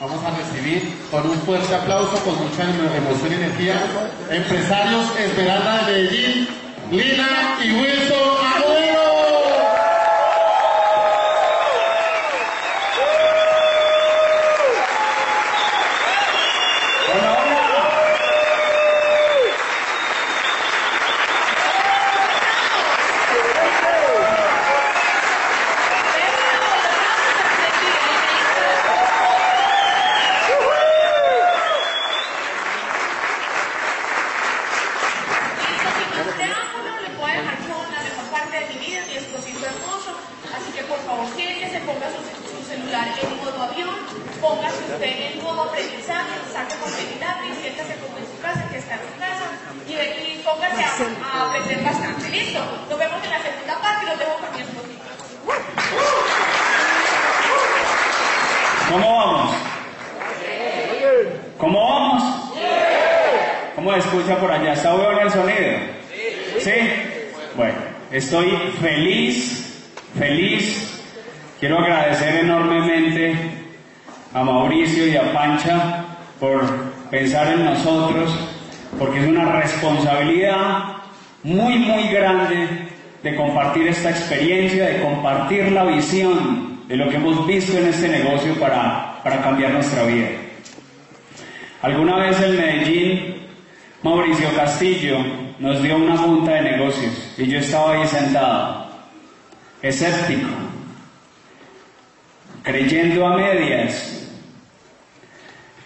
Vamos a recibir con un fuerte aplauso, con mucha emo- emoción y energía, empresarios Esmeralda de Medellín, Lina y Wilson Agüero. Hola, hola. preámbulo, le puedo dejar con la mejor parte de mi vida, mi esposito hermoso. Así que por favor, siéntese, ponga su, su celular en modo avión, póngase usted en modo aprendizaje, saque papel y lápiz, siéntase como en su casa, que está en su casa, y, y póngase a, a aprender bastante. Listo, nos vemos en la segunda parte y los dejo con mi esposito. ¿Cómo vamos? ¿Cómo vamos? ¿Cómo se escucha por allá? ¿Está bueno el sonido? ¿Sí? Bueno, estoy feliz, feliz. Quiero agradecer enormemente a Mauricio y a Pancha por pensar en nosotros, porque es una responsabilidad muy, muy grande de compartir esta de compartir la visión de lo que hemos visto en este negocio para, para cambiar nuestra vida. Alguna vez en Medellín, Mauricio Castillo nos dio una junta de negocios y yo estaba ahí sentado, escéptico, creyendo a medias,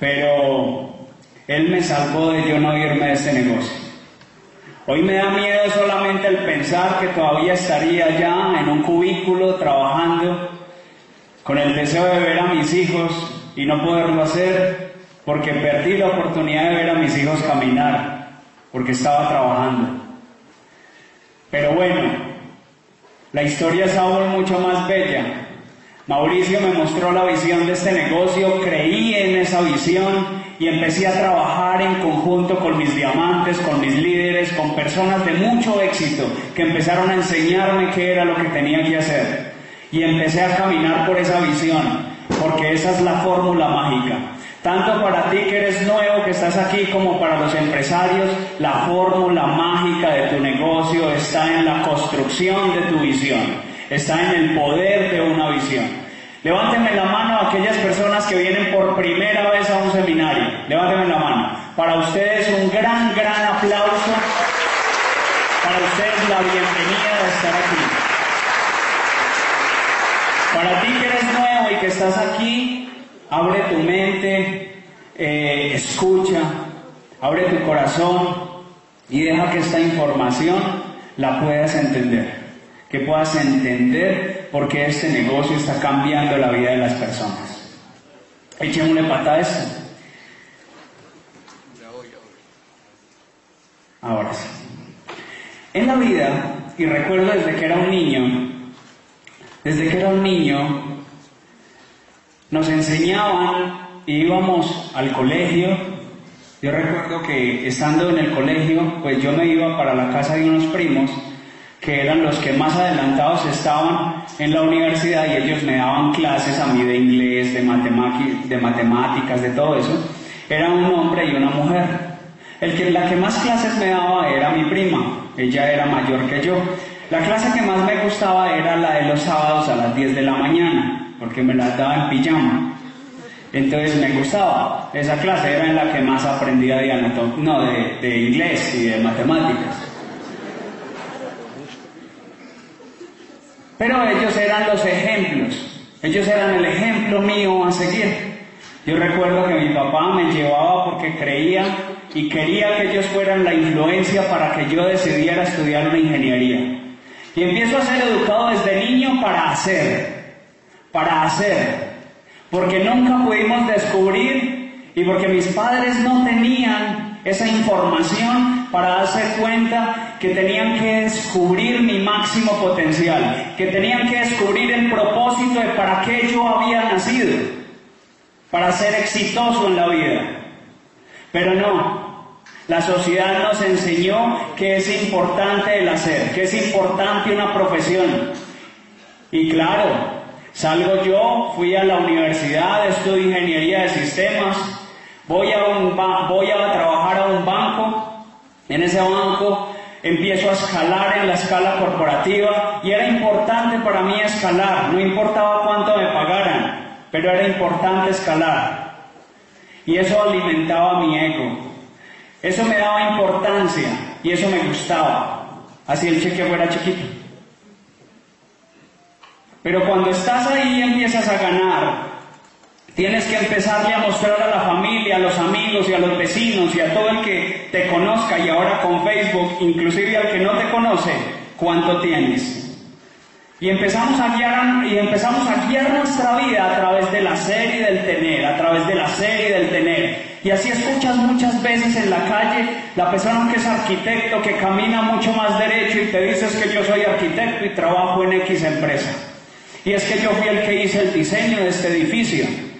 pero él me salvó de yo no irme de este negocio. Hoy me da miedo solamente el pensar que todavía estaría allá en un cubículo trabajando con el deseo de ver a mis hijos y no poderlo hacer porque perdí la oportunidad de ver a mis hijos caminar porque estaba trabajando. Pero bueno, la historia es aún mucho más bella. Mauricio me mostró la visión de este negocio, creí en esa visión y empecé a trabajar en conjunto con mis diamantes, con mis líderes, con personas de mucho éxito que empezaron a enseñarme qué era lo que tenía que hacer. Y empecé a caminar por esa visión, porque esa es la fórmula mágica. Tanto para ti que eres nuevo, que estás aquí, como para los empresarios, la fórmula mágica de tu negocio está en la construcción de tu visión, está en el poder de una visión. Levánteme la mano a aquellas personas que vienen por primera vez a un seminario. Levánteme la mano. Para ustedes un gran, gran aplauso. Para ustedes la bienvenida de estar aquí. Para ti que eres nuevo y que estás aquí, abre tu mente, eh, escucha, abre tu corazón y deja que esta información la puedas entender. Que puedas entender por qué este negocio está cambiando la vida de las personas. Echémosle pata a esto. Ahora sí. En la vida, y recuerdo desde que era un niño, desde que era un niño, nos enseñaban, íbamos al colegio. Yo recuerdo que estando en el colegio, pues yo me iba para la casa de unos primos que eran los que más adelantados estaban en la universidad y ellos me daban clases a mí de inglés, de, matemáticas, de todo eso. Era un hombre y una mujer. El que, la que más clases me daba era mi prima, ella era mayor que yo. La clase que más me gustaba era la de los sábados a las 10 de la mañana, porque me la daba en pijama. Entonces me gustaba. Esa clase era en la que más aprendía de, no, de inglés y de matemáticas. Pero ellos eran los ejemplos, ellos eran el ejemplo mío a seguir. Yo recuerdo que mi papá me llevaba porque creía y quería que ellos fueran la influencia para que yo decidiera estudiar una ingeniería. Y empiezo a ser educado desde niño para hacer, para hacer, porque nunca pudimos descubrir y porque mis padres no tenían esa información para darse cuenta que tenían que descubrir mi máximo potencial, que tenían que descubrir el propósito de para qué yo había nacido, para ser exitoso en la vida. Pero no, la sociedad nos enseñó que es importante el hacer, que es importante una profesión. Y claro, salgo yo, fui a la universidad, estudio ingeniería de sistemas, voy a, un voy a trabajar a un banco, en ese banco empiezo a escalar en la escala corporativa y era importante para mí escalar, no importaba cuánto me pagaran, pero era importante escalar. Y eso alimentaba mi ego, eso me daba importancia y eso me gustaba, así el cheque fuera chiquito. Pero cuando estás ahí empiezas a ganar, Tienes que empezarle a mostrar a la familia, a los amigos y a los vecinos y a todo el que te conozca y ahora con Facebook, inclusive al que no te conoce, cuánto tienes. Y empezamos a guiar, y empezamos a guiar nuestra vida a través del hacer y del tener, a través del hacer y del tener. Y así escuchas muchas veces en la calle la persona que es arquitecto, que camina mucho más derecho y te dices que yo soy arquitecto y trabajo en X empresa. Y es que yo fui el que hice el diseño de este edificio.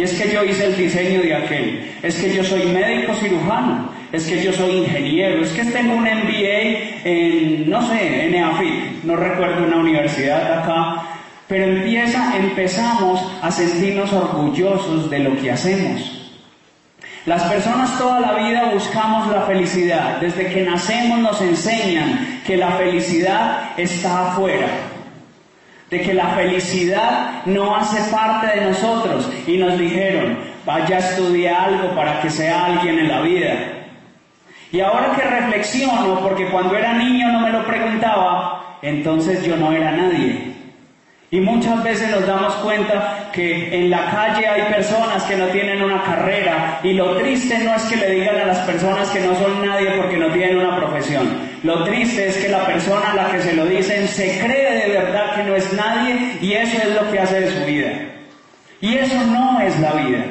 Y es que yo hice el diseño de aquel, es que yo soy médico cirujano, es que yo soy ingeniero, es que tengo un MBA en, no sé, en EAFIT, no recuerdo una universidad acá, pero empieza, empezamos a sentirnos orgullosos de lo que hacemos. Las personas toda la vida buscamos la felicidad. Desde que nacemos nos enseñan que la felicidad está afuera de que la felicidad no hace parte de nosotros y nos dijeron, vaya a estudiar algo para que sea alguien en la vida. Y ahora que reflexiono, porque cuando era niño no me lo preguntaba, entonces yo no era nadie. Y muchas veces nos damos cuenta que en la calle hay personas que no tienen una carrera y lo triste no es que le digan a las personas que no son nadie porque no tienen una profesión. Lo triste es que la persona a la que se lo dicen se cree de verdad que no es nadie y eso es lo que hace de su vida. Y eso no es la vida.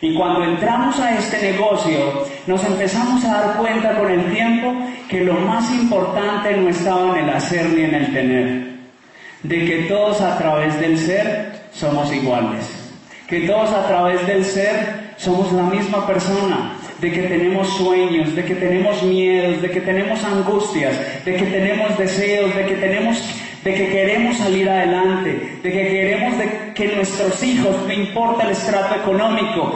Y cuando entramos a este negocio, nos empezamos a dar cuenta con el tiempo que lo más importante no estaba en el hacer ni en el tener de que todos a través del ser somos iguales, que todos a través del ser somos la misma persona, de que tenemos sueños, de que tenemos miedos, de que tenemos angustias, de que tenemos deseos, de que tenemos de que queremos salir adelante, de que queremos de que nuestros hijos, no importa el estrato económico,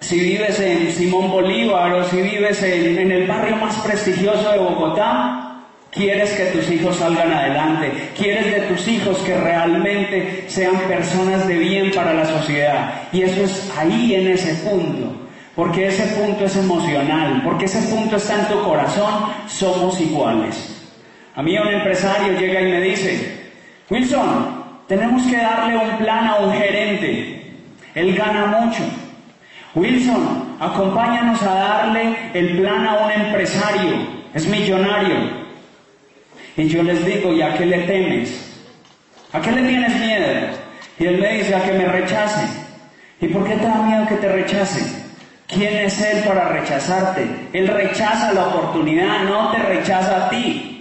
si vives en Simón Bolívar o si vives en el barrio más prestigioso de Bogotá, Quieres que tus hijos salgan adelante. Quieres de tus hijos que realmente sean personas de bien para la sociedad. Y eso es ahí en ese punto. Porque ese punto es emocional. Porque ese punto está en tu corazón. Somos iguales. A mí un empresario llega y me dice, Wilson, tenemos que darle un plan a un gerente. Él gana mucho. Wilson, acompáñanos a darle el plan a un empresario. Es millonario. Y yo les digo, ¿y a qué le temes? ¿A qué le tienes miedo? Y él me dice, a que me rechace. ¿Y por qué te da miedo que te rechace? ¿Quién es él para rechazarte? Él rechaza la oportunidad, no te rechaza a ti.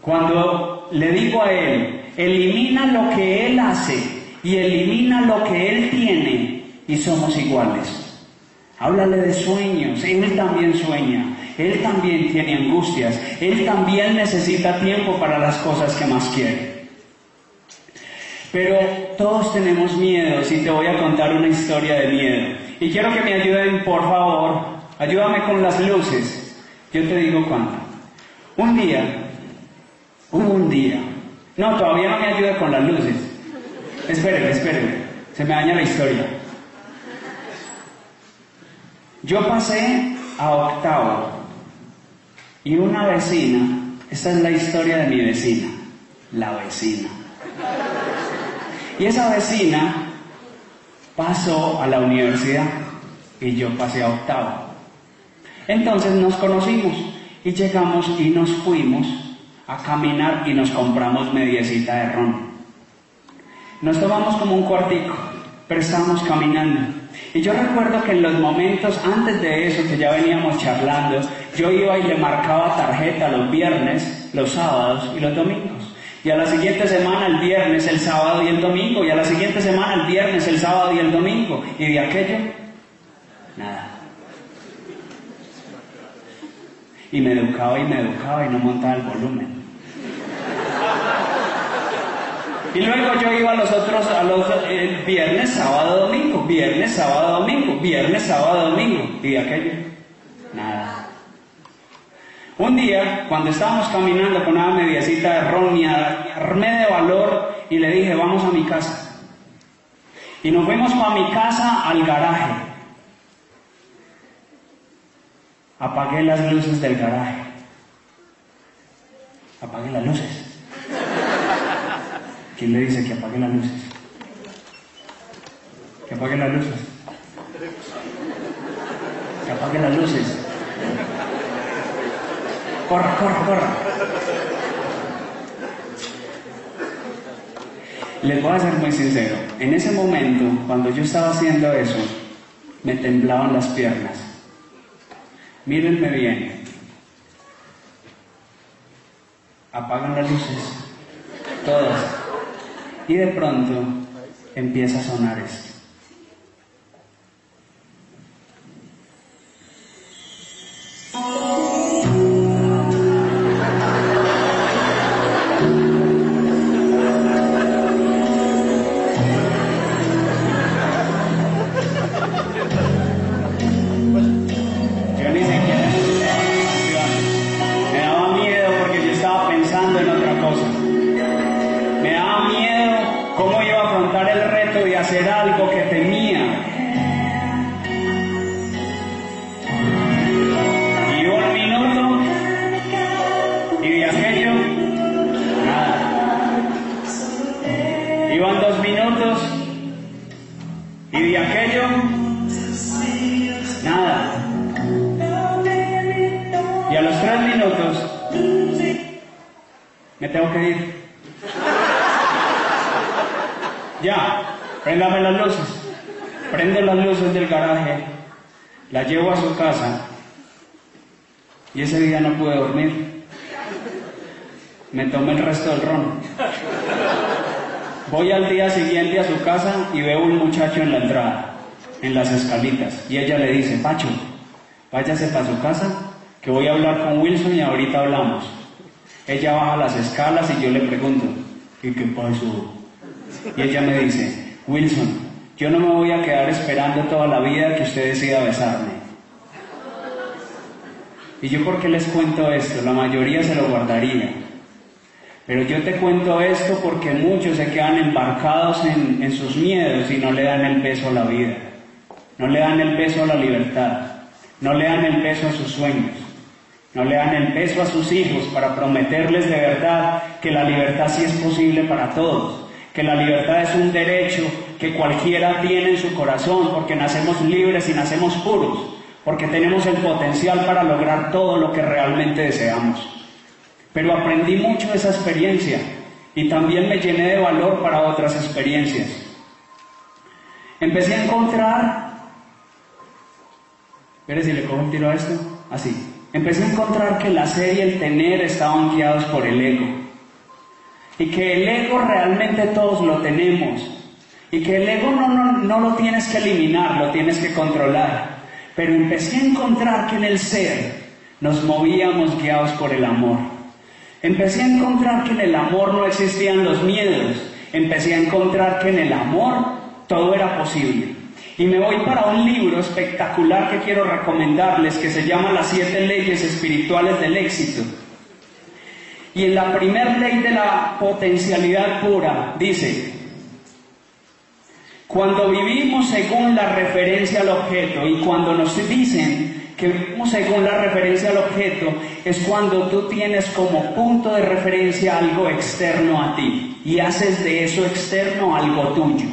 Cuando le digo a él, elimina lo que él hace y elimina lo que él tiene y somos iguales. Háblale de sueños, él también sueña. Él también tiene angustias, Él también necesita tiempo para las cosas que más quiere. Pero todos tenemos miedos y te voy a contar una historia de miedo. Y quiero que me ayuden, por favor, ayúdame con las luces. Yo te digo cuándo. Un día, un día. No, todavía no me ayuda con las luces. Espérenme, espérenme. Se me daña la historia. Yo pasé a octavo y una vecina, esta es la historia de mi vecina, la vecina. Y esa vecina pasó a la universidad y yo pasé a octavo. Entonces nos conocimos y llegamos y nos fuimos a caminar y nos compramos mediecita de ron. Nos tomamos como un cuartico pero estábamos caminando. Y yo recuerdo que en los momentos antes de eso, que ya veníamos charlando, yo iba y le marcaba tarjeta los viernes, los sábados y los domingos. Y a la siguiente semana el viernes, el sábado y el domingo. Y a la siguiente semana el viernes, el sábado y el domingo. Y de aquello, nada. Y me educaba y me educaba y no montaba el volumen. Y luego yo iba a los otros, a los eh, viernes, sábado, domingo, viernes, sábado, domingo, viernes, sábado, domingo. Y aquello, nada. Un día, cuando estábamos caminando con una mediacita errónea, armé de valor y le dije, vamos a mi casa. Y nos fuimos para mi casa al garaje. Apagué las luces del garaje. Apagué las luces. ¿Quién le dice que apague las luces? Que apague las luces. Que apague las luces. Corra, corra, corra. Les voy a ser muy sincero. En ese momento, cuando yo estaba haciendo eso, me temblaban las piernas. Mírenme bien. Apagan las luces. Todas. Y de pronto empieza a sonar esto. Váyase para su casa, que voy a hablar con Wilson y ahorita hablamos. Ella baja las escalas y yo le pregunto, ¿y qué pasó? Y ella me dice, Wilson, yo no me voy a quedar esperando toda la vida que usted decida besarme. ¿Y yo por qué les cuento esto? La mayoría se lo guardaría. Pero yo te cuento esto porque muchos se quedan embarcados en, en sus miedos y no le dan el peso a la vida. No le dan el peso a la libertad. No le dan el peso a sus sueños. No le dan el peso a sus hijos para prometerles de verdad que la libertad sí es posible para todos, que la libertad es un derecho que cualquiera tiene en su corazón porque nacemos libres y nacemos puros, porque tenemos el potencial para lograr todo lo que realmente deseamos. Pero aprendí mucho de esa experiencia y también me llené de valor para otras experiencias. Empecé a encontrar, espere si le cojo un tiro a esto, así. Empecé a encontrar que el hacer y el tener estaban guiados por el ego. Y que el ego realmente todos lo tenemos. Y que el ego no, no, no lo tienes que eliminar, lo tienes que controlar. Pero empecé a encontrar que en el ser nos movíamos guiados por el amor. Empecé a encontrar que en el amor no existían los miedos. Empecé a encontrar que en el amor todo era posible. Y me voy para un libro espectacular que quiero recomendarles que se llama Las siete leyes espirituales del éxito. Y en la primera ley de la potencialidad pura dice, cuando vivimos según la referencia al objeto y cuando nos dicen que vivimos según la referencia al objeto es cuando tú tienes como punto de referencia algo externo a ti y haces de eso externo algo tuyo.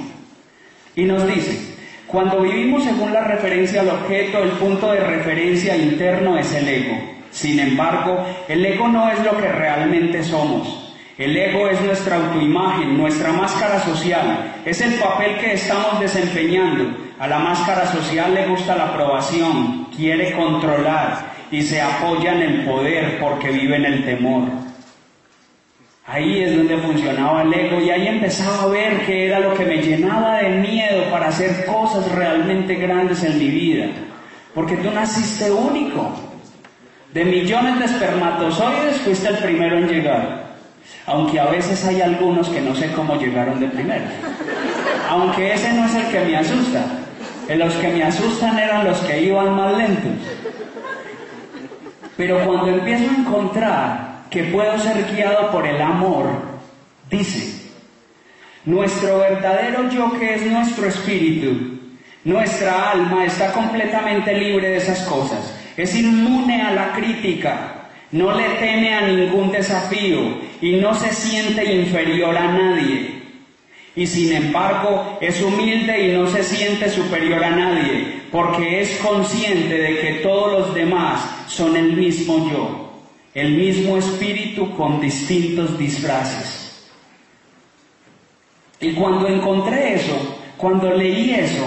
Y nos dice, cuando vivimos según la referencia al objeto, el punto de referencia interno es el ego. Sin embargo, el ego no es lo que realmente somos. El ego es nuestra autoimagen, nuestra máscara social, es el papel que estamos desempeñando. A la máscara social le gusta la aprobación, quiere controlar y se apoya en el poder porque vive en el temor. Ahí es donde funcionaba el ego y ahí empezaba a ver que era lo que me llenaba de miedo para hacer cosas realmente grandes en mi vida. Porque tú naciste único. De millones de espermatozoides fuiste el primero en llegar aunque a veces hay algunos que no sé cómo llegaron de primero. Aunque ese no es el que me asusta. Los que me asustan eran los que iban más lentos. Pero cuando empiezo a encontrar que puedo ser guiado por el amor, dice, nuestro verdadero yo que es nuestro espíritu, nuestra alma está completamente libre de esas cosas, es inmune a la crítica, no le teme a ningún desafío y no se siente inferior a nadie. Y sin embargo es humilde y no se siente superior a nadie, porque es consciente de que todos los demás son el mismo yo, el mismo espíritu con distintos disfraces. Y cuando encontré eso, cuando leí eso,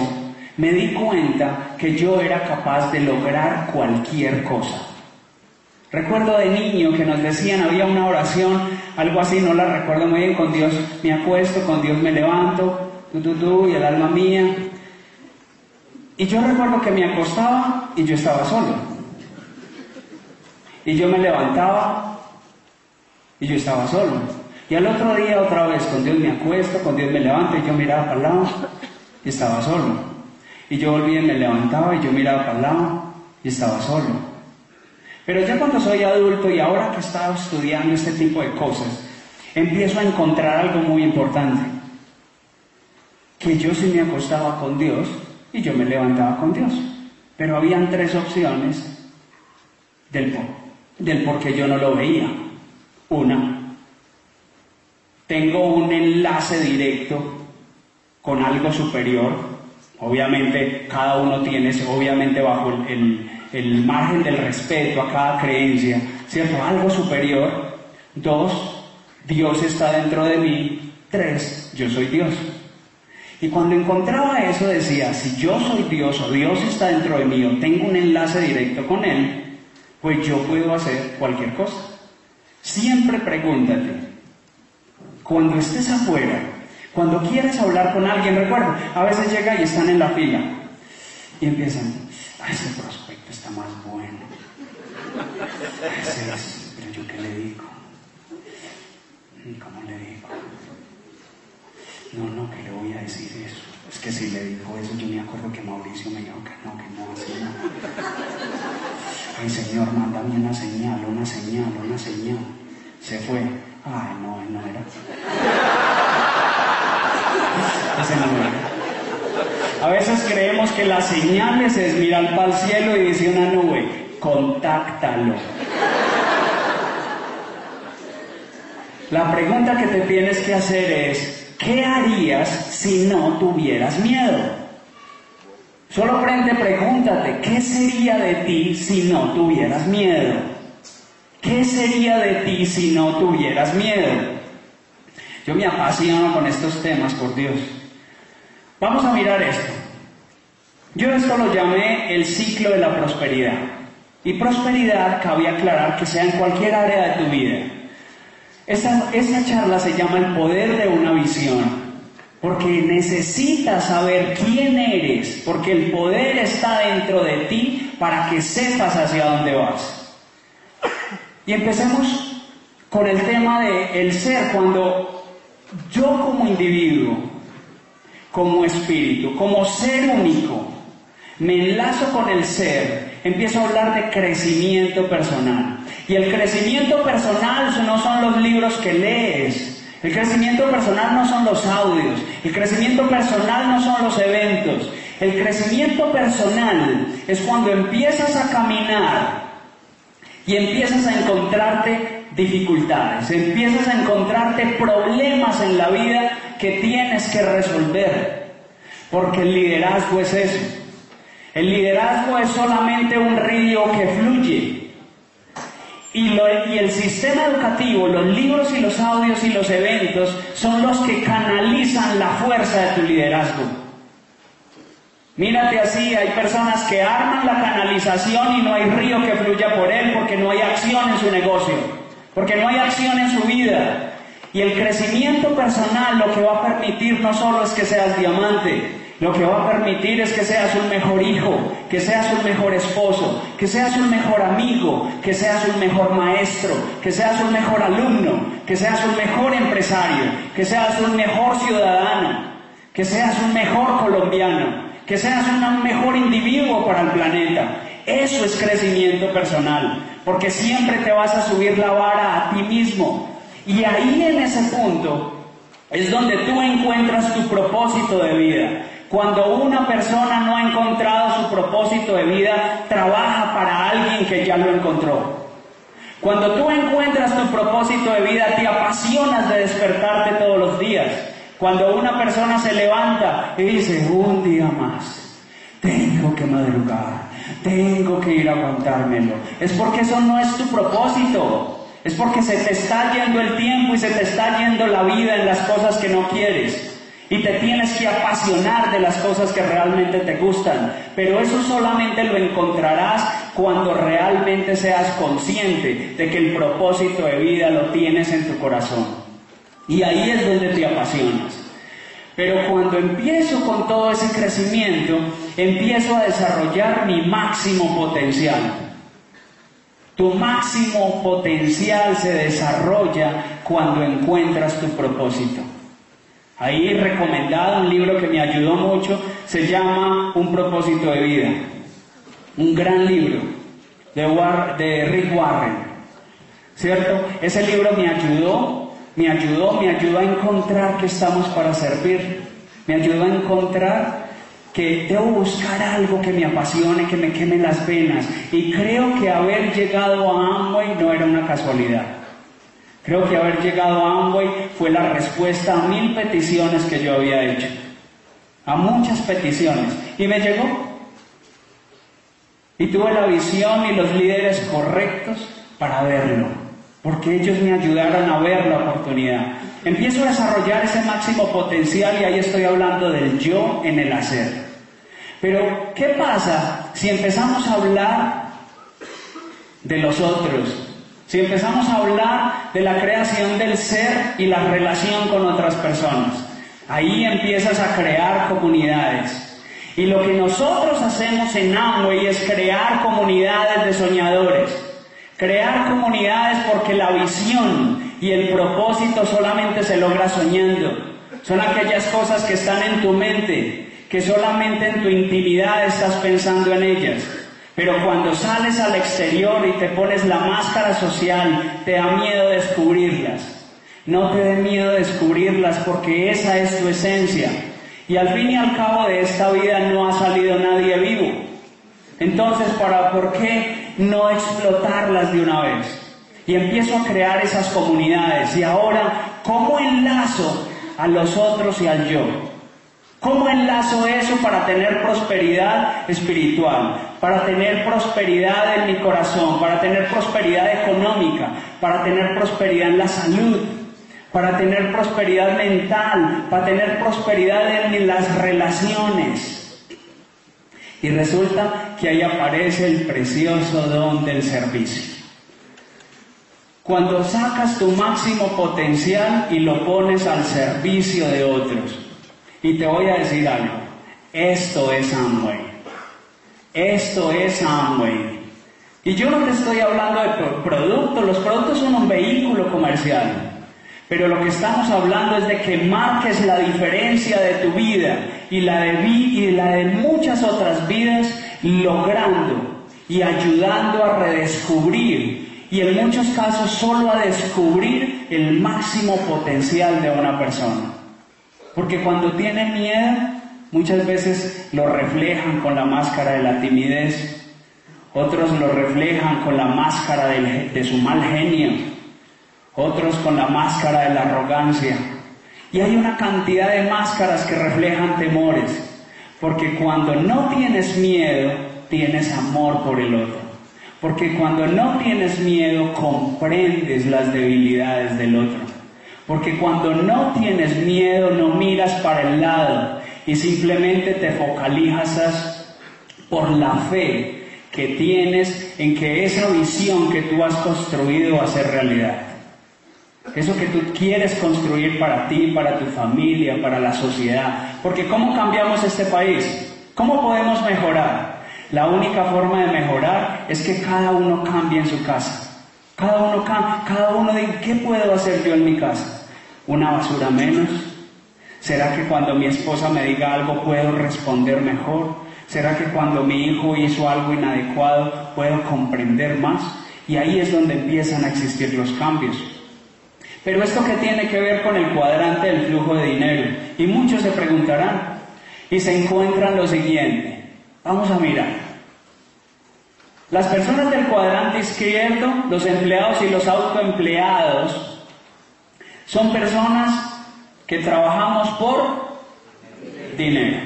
me di cuenta que yo era capaz de lograr cualquier cosa. Recuerdo de niño que nos decían, había una oración, algo así, no la recuerdo muy bien, con Dios me acuesto, con Dios me levanto, tú, tú, y el alma mía. Y yo recuerdo que me acostaba y yo estaba solo. Y yo me levantaba y yo estaba solo. Y al otro día otra vez, con Dios me acuesto, con Dios me levanto y yo miraba para el lado y estaba solo. Y yo volvía y me levantaba y yo miraba para el lado y estaba solo. Pero ya cuando soy adulto y ahora que he estado estudiando este tipo de cosas, empiezo a encontrar algo muy importante. Que yo sí me acostaba con Dios y yo me levantaba con Dios. Pero habían tres opciones del, del por qué yo no lo veía. Una, tengo un enlace directo con algo superior. Obviamente cada uno tiene, obviamente bajo el el margen del respeto a cada creencia, ¿cierto? Algo superior. Dos, Dios está dentro de mí. Tres, yo soy Dios. Y cuando encontraba eso decía, si yo soy Dios o Dios está dentro de mí o tengo un enlace directo con Él, pues yo puedo hacer cualquier cosa. Siempre pregúntate, cuando estés afuera, cuando quieres hablar con alguien, recuerda, a veces llega y están en la fila y empiezan, ese prospecto está más bueno. Ese es, pero yo qué le digo. ¿Cómo le digo? No, no, que le voy a decir eso. Es que si le digo eso, yo me acuerdo que Mauricio me dijo que no, que no, así no. Ay, Señor, mándame una señal, una señal, una señal. Se fue. Ay, no, no era. Ese. A veces creemos que las señales es mirar para el cielo y decir una nube, contáctalo. La pregunta que te tienes que hacer es, ¿qué harías si no tuvieras miedo? Solo frente pregúntate, ¿qué sería de ti si no tuvieras miedo? ¿Qué sería de ti si no tuvieras miedo? Yo me apasiono con estos temas, por Dios. Vamos a mirar esto. Yo esto lo llamé el ciclo de la prosperidad. Y prosperidad cabe aclarar que sea en cualquier área de tu vida. Esta, esta charla se llama el poder de una visión, porque necesitas saber quién eres, porque el poder está dentro de ti para que sepas hacia dónde vas. Y empecemos con el tema de el ser, cuando yo como individuo como espíritu, como ser único. Me enlazo con el ser, empiezo a hablar de crecimiento personal. Y el crecimiento personal no son los libros que lees, el crecimiento personal no son los audios, el crecimiento personal no son los eventos. El crecimiento personal es cuando empiezas a caminar y empiezas a encontrarte dificultades, empiezas a encontrarte problemas en la vida que tienes que resolver. Porque el liderazgo es eso. El liderazgo es solamente un río que fluye. Y, el sistema educativo, los libros y los audios y los eventos son los que canalizan la fuerza de tu liderazgo. Mírate así, hay personas que arman la canalización y no hay río que fluya por él porque no hay acción en su negocio, porque no hay acción en su vida. Y el crecimiento personal lo que va a permitir no solo es que seas diamante, lo que va a permitir es que seas un mejor hijo, que seas un mejor esposo, que seas un mejor amigo, que seas un mejor maestro, que seas un mejor alumno, que seas un mejor empresario, que seas un mejor ciudadano, que seas un mejor colombiano, que seas un mejor individuo para el planeta. Eso es crecimiento personal, porque siempre te vas a subir la vara a ti mismo. Y ahí en ese punto es donde tú encuentras tu propósito de vida. Cuando una persona no ha encontrado su propósito de vida, trabaja para alguien que ya lo encontró. Cuando tú encuentras tu propósito de vida, te apasionas de despertarte todos los días. Cuando una persona se levanta y dice, un día más, tengo que madrugar, tengo que ir a aguantármelo, es porque eso no es tu propósito. Es porque se te está yendo el tiempo y se te está yendo la vida en las cosas que no quieres. Y te tienes que apasionar de las cosas que realmente te gustan. Pero eso solamente lo encontrarás cuando realmente seas consciente de que el propósito de vida lo tienes en tu corazón. Y ahí es donde te apasionas. Pero cuando empiezo con todo ese crecimiento, empiezo a desarrollar mi máximo potencial. Tu máximo potencial se desarrolla cuando encuentras tu propósito. Ahí recomendado un libro que me ayudó mucho, se llama Un propósito de vida. Un gran libro de, Rick Warren. ¿Cierto? Ese libro me ayudó, me ayudó, me ayudó a encontrar que estamos para servir. Me ayudó a encontrar que debo buscar algo que me apasione, que me queme las venas. Y creo que haber llegado a Amway no era una casualidad. Creo que haber llegado a Amway fue la respuesta a mil peticiones que yo había hecho. A muchas peticiones. Y me llegó. Y tuve la visión y los líderes correctos para verlo. Porque ellos me ayudaron a ver la oportunidad. Empiezo a desarrollar ese máximo potencial y ahí estoy hablando del yo en el hacer. Pero, ¿qué pasa si empezamos a hablar de los otros? Si empezamos a hablar de la creación del ser y la relación con otras personas, ahí empiezas a crear comunidades. Y lo que nosotros hacemos en Amway es crear comunidades de soñadores. Crear comunidades porque la visión y el propósito solamente se logra soñando. Son aquellas cosas que están en tu mente, que solamente en tu intimidad estás pensando en ellas. Pero cuando sales al exterior y te pones la máscara social, te da miedo descubrirlas. No te dé miedo descubrirlas porque esa es tu esencia. Y al fin y al cabo de esta vida no ha salido nadie vivo. Entonces, ¿para por qué no explotarlas de una vez? Y empiezo a crear esas comunidades. Y ahora, ¿cómo enlazo a los otros y al yo? ¿Cómo enlazo eso para tener prosperidad espiritual? Para tener prosperidad en mi corazón, para tener prosperidad económica, para tener prosperidad en la salud, para tener prosperidad mental, para tener prosperidad en las relaciones. Y resulta que ahí aparece el precioso don del servicio. Cuando sacas tu máximo potencial y lo pones al servicio de otros. Y te voy a decir algo, esto es Amway. Esto es Amway. Y yo no te estoy hablando de pro- productos, los productos son un vehículo comercial. Pero lo que estamos hablando es de que marques la diferencia de tu vida y la de, muchas otras vidas, logrando y ayudando a redescubrir y en muchos casos solo a descubrir el máximo potencial de una persona. Porque cuando tienen miedo, muchas veces lo reflejan con la máscara de la timidez, otros lo reflejan con la máscara de su mal genio, otros con la máscara de la arrogancia. Y hay una cantidad de máscaras que reflejan temores, porque cuando no tienes miedo, tienes amor por el otro. Porque cuando no tienes miedo, comprendes las debilidades del otro. Porque cuando no tienes miedo, no miras para el lado y simplemente te focalizas por la fe que tienes en que esa visión que tú has construido va a ser realidad. Eso que tú quieres construir para ti, para tu familia, para la sociedad. Porque ¿cómo cambiamos este país? ¿Cómo podemos mejorar? La única forma de mejorar es que cada uno cambie en su casa. Cada uno cada uno diga, ¿qué puedo hacer yo en mi casa? ¿Una basura menos? ¿Será que cuando mi esposa me diga algo puedo responder mejor? ¿Será que cuando mi hijo hizo algo inadecuado puedo comprender más? Y ahí es donde empiezan a existir los cambios. Pero esto que tiene que ver con el cuadrante del flujo de dinero. Y muchos se preguntarán y se encuentran lo siguiente. Vamos a mirar. Las personas del cuadrante izquierdo, los empleados y los autoempleados, son personas que trabajamos por dinero.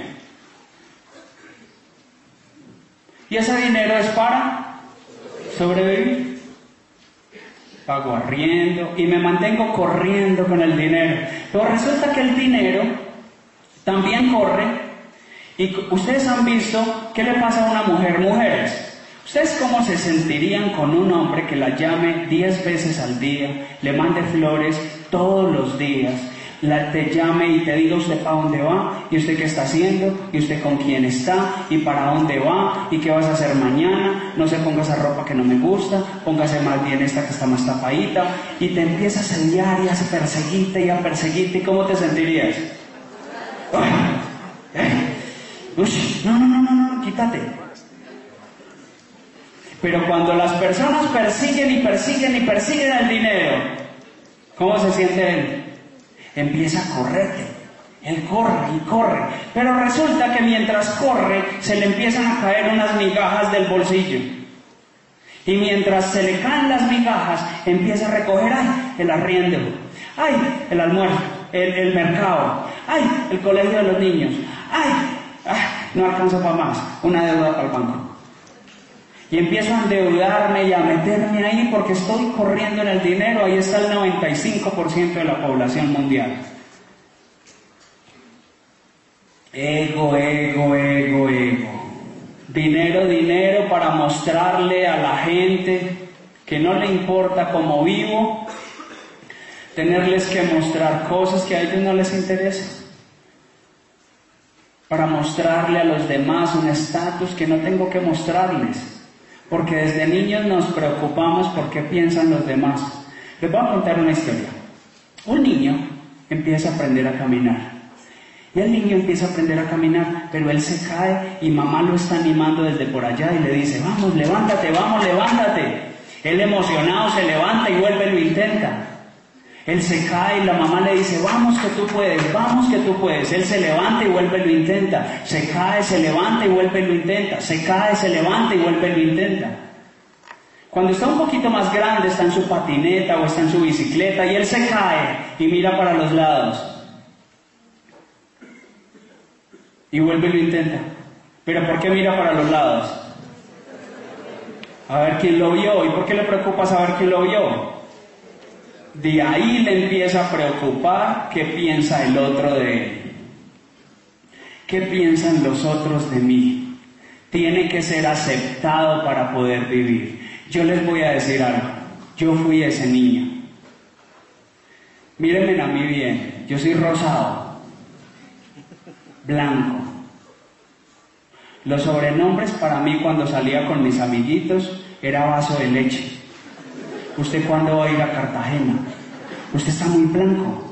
Y ese dinero es para sobrevivir. Pago arriendo y me mantengo corriendo con el dinero. Pero resulta que el dinero también corre. Y ustedes han visto qué le pasa a una mujer, mujeres. ¿Ustedes cómo se sentirían con un hombre que la llame 10 veces al día, le mande flores todos los días, la, te llame y te diga usted para dónde va, y usted qué está haciendo, y usted con quién está, y para dónde va, y qué vas a hacer mañana, no se ponga esa ropa que no me gusta, póngase más bien esta que está más tapadita, y te empieza a sellar y a perseguirte y a perseguirte, ¿y cómo te sentirías? ¿Eh? no, no, no, no, no, quítate. Pero cuando las personas persiguen y persiguen y persiguen el dinero, ¿cómo se siente él? Empieza a correrte. Él corre y corre. Pero resulta que mientras corre, se le empiezan a caer unas migajas del bolsillo. Y mientras se le caen las migajas, empieza a recoger, ay, el arriendo, ay, el almuerzo, el, mercado, ay, el colegio de los niños, ay, ay no alcanza para más, una deuda el banco. Y empiezo a endeudarme y a meterme ahí porque estoy corriendo en el dinero. Ahí está el 95% de la población mundial. Ego, ego, ego, ego. Dinero, dinero para mostrarle a la gente que no le importa cómo vivo, tenerles que mostrar cosas que a ellos no les interesan, para mostrarle a los demás un estatus que no tengo que mostrarles. Porque desde niños nos preocupamos por qué piensan los demás. Les voy a contar una historia. Un niño empieza a aprender a caminar. Y el niño empieza a aprender a caminar, pero él se cae y mamá lo está animando desde por allá y le dice, vamos, levántate, vamos, levántate. Él emocionado se levanta y vuelve y lo intenta. Él se cae y la mamá le dice, vamos que tú puedes, vamos que tú puedes. Él se levanta y vuelve y lo intenta. Se cae, se levanta y vuelve y lo intenta. Se cae, se levanta y vuelve y lo intenta. Cuando está un poquito más grande, está en su patineta o está en su bicicleta y él se cae y mira para los lados. Y vuelve y lo intenta. Pero ¿por qué mira para los lados? A ver quién lo vio. ¿Y por qué le preocupa saber quién lo vio? De ahí le empieza a preocupar qué piensa el otro de él. ¿Qué piensan los otros de mí? Tiene que ser aceptado para poder vivir. Yo les voy a decir algo. Yo fui ese niño. Mírenme a mí bien. Yo soy rosado, blanco. Los sobrenombres para mí cuando salía con mis amiguitos era vaso de leche. ¿Usted cuándo va a ir a Cartagena? Usted está muy blanco.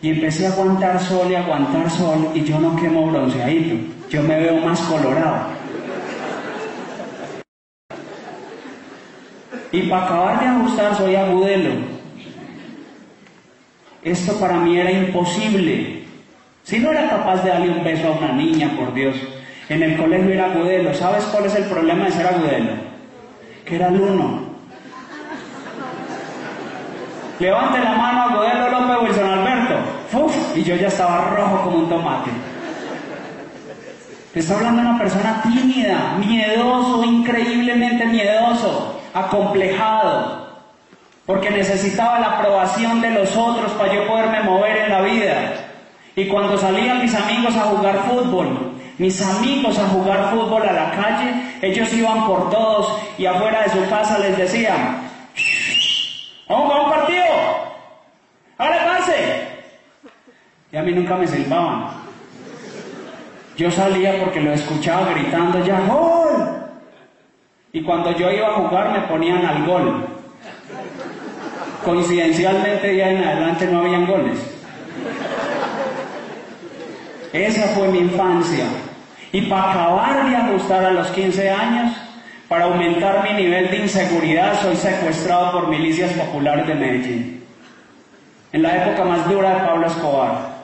Y empecé a aguantar sol y aguantar sol y yo no quemo bronceadito. Yo me veo más colorado. Y para acabar de ajustar soy agudelo. Esto para mí era imposible. Si no era capaz de darle un beso a una niña, por Dios. En el colegio era agudelo. ¿Sabes cuál es el problema de ser agudelo? Que era el uno. Levante la mano a Godelo López Wilson Alberto. y yo ya estaba rojo como un tomate. Te está hablando una persona tímida, miedoso, increíblemente miedoso, acomplejado, porque necesitaba la aprobación de los otros para yo poderme mover en la vida. Y cuando salían mis amigos a jugar fútbol, mis amigos a jugar fútbol a la calle, ellos iban por todos y afuera de su casa les decían, vamos a un partido, ahora pase. Y a mí nunca me silbaban. Yo salía porque lo escuchaba gritando ya, gol. Y cuando yo iba a jugar me ponían al gol. Coincidencialmente de en adelante no habían goles. Esa fue mi infancia. Y para acabar de ajustar a los 15 años, para aumentar mi nivel de inseguridad, soy secuestrado por milicias populares de Medellín. En la época más dura de Pablo Escobar.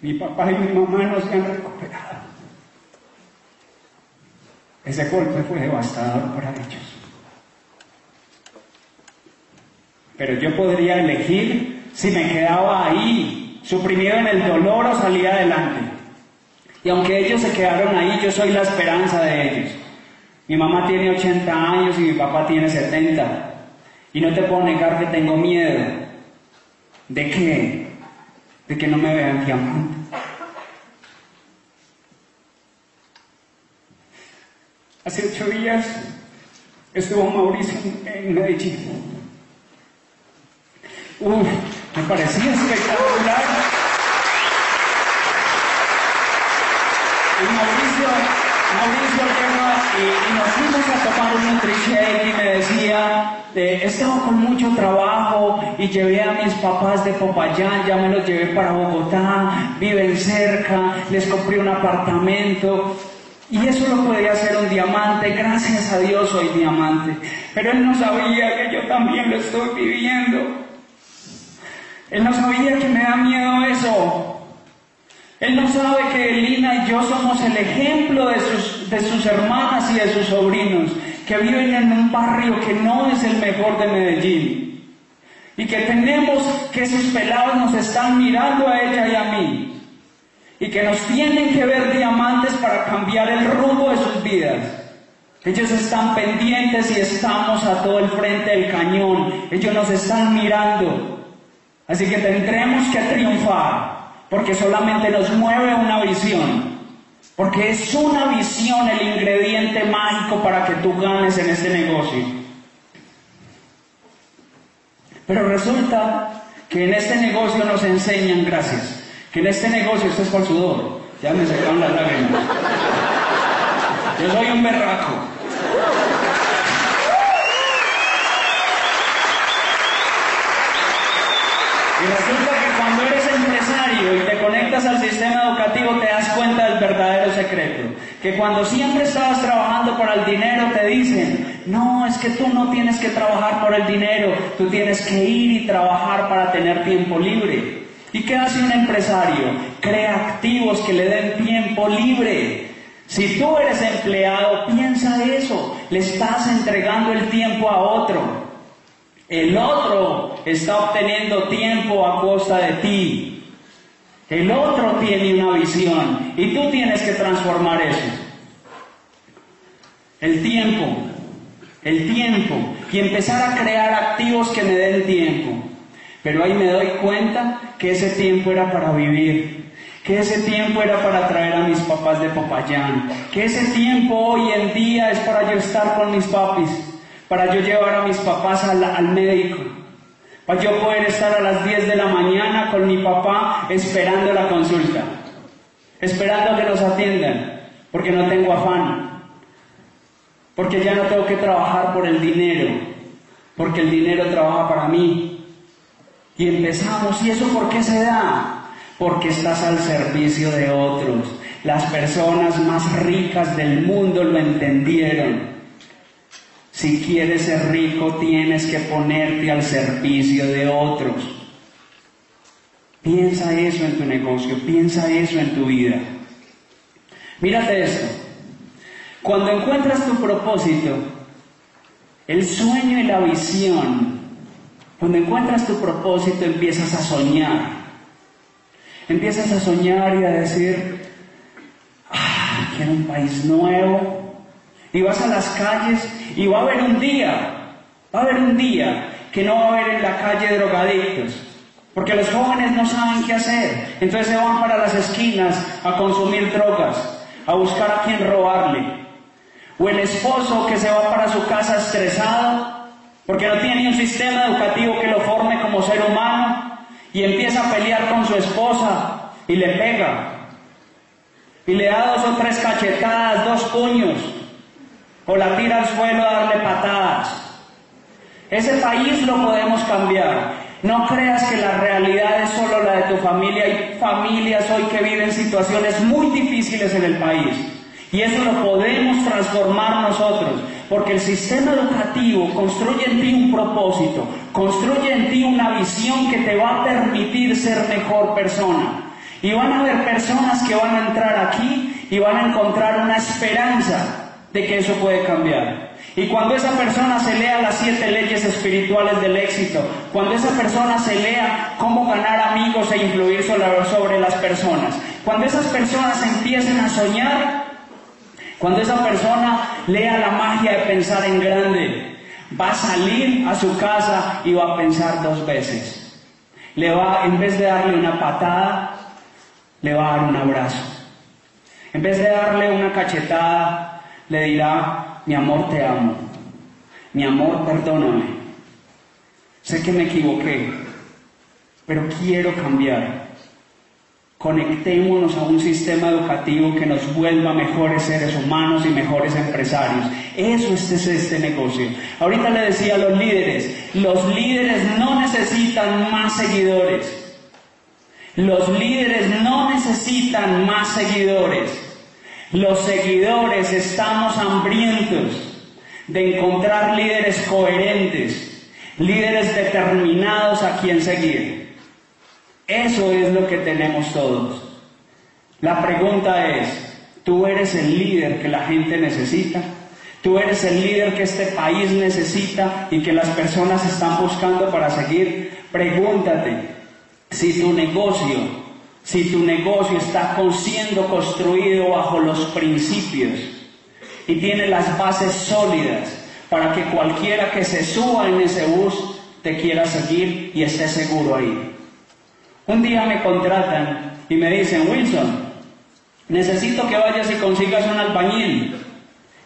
Mi papá y mi mamá no se han recuperado. Ese golpe fue devastador para ellos. Pero yo podría elegir si me quedaba ahí, suprimido en el dolor o salía adelante. Y aunque ellos se quedaron ahí, yo soy la esperanza de ellos. Mi mamá tiene 80 años y mi papá tiene 70. Y no te puedo negar que tengo miedo. ¿De qué? De que no me vean diamante. Hace ocho días estuvo Mauricio en Medellín. Uf, me parecía espectacular. Y Mauricio, Mauricio y, nos fuimos a tomar un nutricheck y me decía, eh, he estado con mucho trabajo y llevé a mis papás de Popayán, ya me los llevé para Bogotá, viven cerca, les compré un apartamento. Y eso lo podía hacer un diamante, gracias a Dios soy diamante. Pero él no sabía que yo también lo estoy viviendo. Él no sabía que me da miedo eso. Él no sabe que Lina y yo somos el ejemplo de sus, de sus hermanas y de sus sobrinos, que viven en un barrio que no es el mejor de Medellín. Y que tenemos que esos pelados nos están mirando a ella y a mí. Y que nos tienen que ver diamantes para cambiar el rumbo de sus vidas. Ellos están pendientes y estamos a todo el frente del cañón. Ellos nos están mirando. Así que tendremos que triunfar, porque solamente nos mueve una visión, porque es una visión el ingrediente mágico para que tú ganes en este negocio. Pero resulta que en este negocio nos enseñan, gracias, que en este negocio esto es por sudor, ya me sacaron las lágrimas. Yo soy un berraco. Y resulta que cuando eres empresario y te conectas al sistema educativo te das cuenta del verdadero secreto. Que cuando siempre estabas trabajando por el dinero te dicen, no, es que tú no tienes que trabajar por el dinero, tú tienes que ir y trabajar para tener tiempo libre. ¿Y qué hace un empresario? Crea activos que le den tiempo libre. Si tú eres empleado, piensa eso, le estás entregando el tiempo a otro. El otro está obteniendo tiempo a costa de ti. El otro tiene una visión y tú tienes que transformar eso. El tiempo, el tiempo y empezar a crear activos que me den tiempo. Pero ahí me doy cuenta que ese tiempo era para vivir, que ese tiempo era para traer a mis papás de Popayán, que ese tiempo hoy en día es para yo estar con mis papis, para yo llevar a mis papás al, al médico, para yo poder estar a las 10 de la mañana con mi papá esperando la consulta, esperando que nos atiendan, porque no tengo afán, porque ya no tengo que trabajar por el dinero, porque el dinero trabaja para mí. Y empezamos, ¿y eso por qué se da? Porque estás al servicio de otros. Las personas más ricas del mundo lo entendieron. Si quieres ser rico, tienes que ponerte al servicio de otros. Piensa eso en tu negocio, piensa eso en tu vida. Mírate esto. Cuando encuentras tu propósito, el sueño y la visión Cuando encuentras tu propósito empiezas a soñar. Empiezas a soñar y a decir, ah, quiero un país nuevo. Y vas a las calles y va a haber un día, va a haber un día que no va a haber en la calle drogadictos. Porque los jóvenes no saben qué hacer. Entonces se van para las esquinas a consumir drogas, a buscar a quien robarle. O el esposo que se va para su casa estresado porque no tiene un sistema educativo que lo forme como ser humano y empieza a pelear con su esposa y le pega. Y le da dos o tres cachetadas, dos puños, o la tira al suelo a darle patadas. Ese país lo podemos cambiar. No creas que la realidad es solo la de tu familia. Hay familias hoy que viven situaciones muy difíciles en el país. Y eso lo podemos transformar nosotros, porque el sistema educativo construye en ti un propósito, construye en ti una visión que te va a permitir ser mejor persona. Y van a haber personas que van a entrar aquí y van a encontrar una esperanza de que eso puede cambiar. Y cuando esa persona se lea las siete leyes espirituales del éxito, cuando esa persona se lea cómo ganar amigos e influir sobre las personas, cuando esas personas empiecen a soñar, cuando esa persona lea la magia de pensar en grande, va a salir a su casa y va a pensar dos veces. Le va, en vez de darle una patada, le va a dar un abrazo. En vez de darle una cachetada, le dirá, mi amor te amo, mi amor perdóname. Sé que me equivoqué, pero quiero cambiar. Conectémonos a un sistema educativo que nos vuelva mejores seres humanos y mejores empresarios. Eso es este negocio. Ahorita le decía a los líderes, los líderes no necesitan más seguidores. Los líderes no necesitan más seguidores. Los seguidores estamos hambrientos de encontrar líderes coherentes, líderes determinados a quien seguir. Eso es lo que tenemos todos. La pregunta es, ¿tú eres el líder que la gente necesita? ¿Tú eres el líder que este país necesita y que las personas están buscando para seguir? Pregúntate si tu negocio, si tu negocio está siendo construido bajo los principios y tiene las bases sólidas para que cualquiera que se suba en ese bus te quiera seguir y esté seguro ahí. Un día me contratan y me dicen, Wilson, necesito que vayas y consigas un albañil.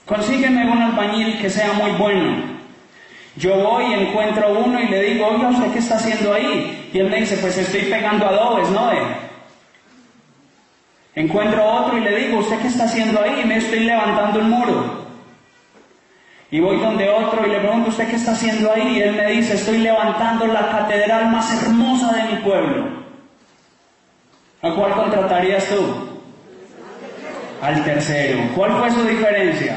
Consígueme un albañil que sea muy bueno. Yo voy y encuentro uno y le digo, oiga, ¿usted qué está haciendo ahí? Y él me dice, pues estoy pegando adobes, ¿no? Encuentro otro y le digo, ¿usted qué está haciendo ahí? Y me estoy levantando un muro. Y voy donde otro y le pregunto, ¿usted qué está haciendo ahí? Y él me dice, estoy levantando la catedral más hermosa de mi pueblo. ¿A cuál contratarías tú? Al tercero. ¿Cuál fue su diferencia?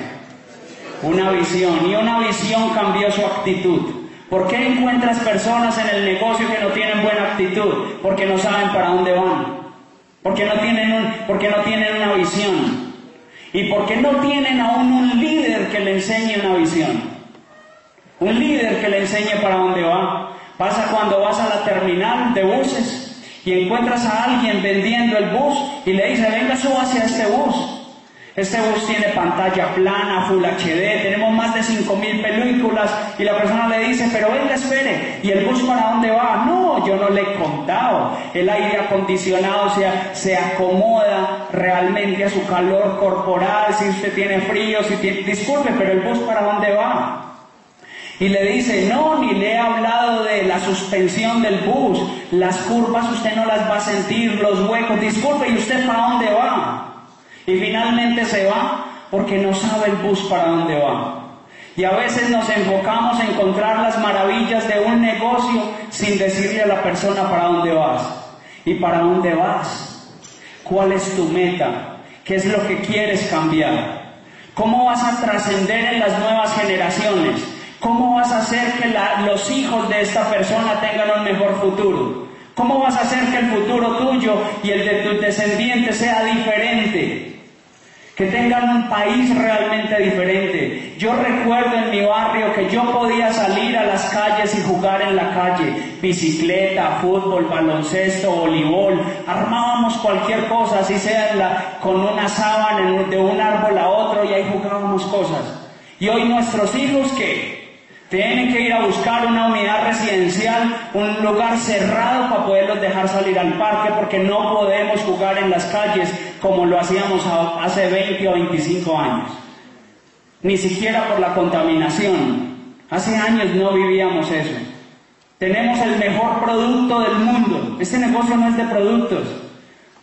Una visión. Y una visión cambió su actitud. ¿Por qué encuentras personas en el negocio que no tienen buena actitud? Porque no saben para dónde van. Porque no tienen, porque no tienen una visión. Y porque no tienen aún un líder que le enseñe una visión. Un líder que le enseñe para dónde va. Pasa cuando vas a la terminal de buses y encuentras a alguien vendiendo el bus y le dice, venga, suba hacia este bus. Este bus tiene pantalla plana, Full HD, tenemos más de 5.000 películas y la persona le dice, pero venga, espere, ¿y el bus para dónde va? No, yo no le he contado. El aire acondicionado se, se acomoda realmente a su calor corporal, si usted tiene frío, si tiene... Disculpe, pero el bus para dónde va? Y le dice, no, ni le he hablado de la suspensión del bus, las curvas usted no las va a sentir, los huecos, disculpe, ¿y usted para dónde va? Y finalmente se va porque no sabe el bus para dónde va. Y a veces nos enfocamos en encontrar las maravillas de un negocio sin decirle a la persona para dónde vas. ¿Y para dónde vas? ¿Cuál es tu meta? ¿Qué es lo que quieres cambiar? ¿Cómo vas a trascender en las nuevas generaciones? ¿Cómo vas a hacer que los hijos de esta persona tengan un mejor futuro? ¿Cómo vas a hacer que el futuro tuyo y el de tus descendientes sea diferente? Que tengan un país realmente diferente. Yo recuerdo en mi barrio que yo podía salir a las calles y jugar en la calle, bicicleta, fútbol, baloncesto, voleibol, armábamos cualquier cosa, así sea con una sábana de un árbol a otro y ahí jugábamos cosas. Y hoy nuestros hijos que tienen que ir a buscar una unidad residencial, un lugar cerrado para poderlos dejar salir al parque porque no podemos jugar en las calles como lo hacíamos hace 20 o 25 años. Ni siquiera por la contaminación. Hace años no vivíamos eso. Tenemos el mejor producto del mundo. Este negocio no es de productos.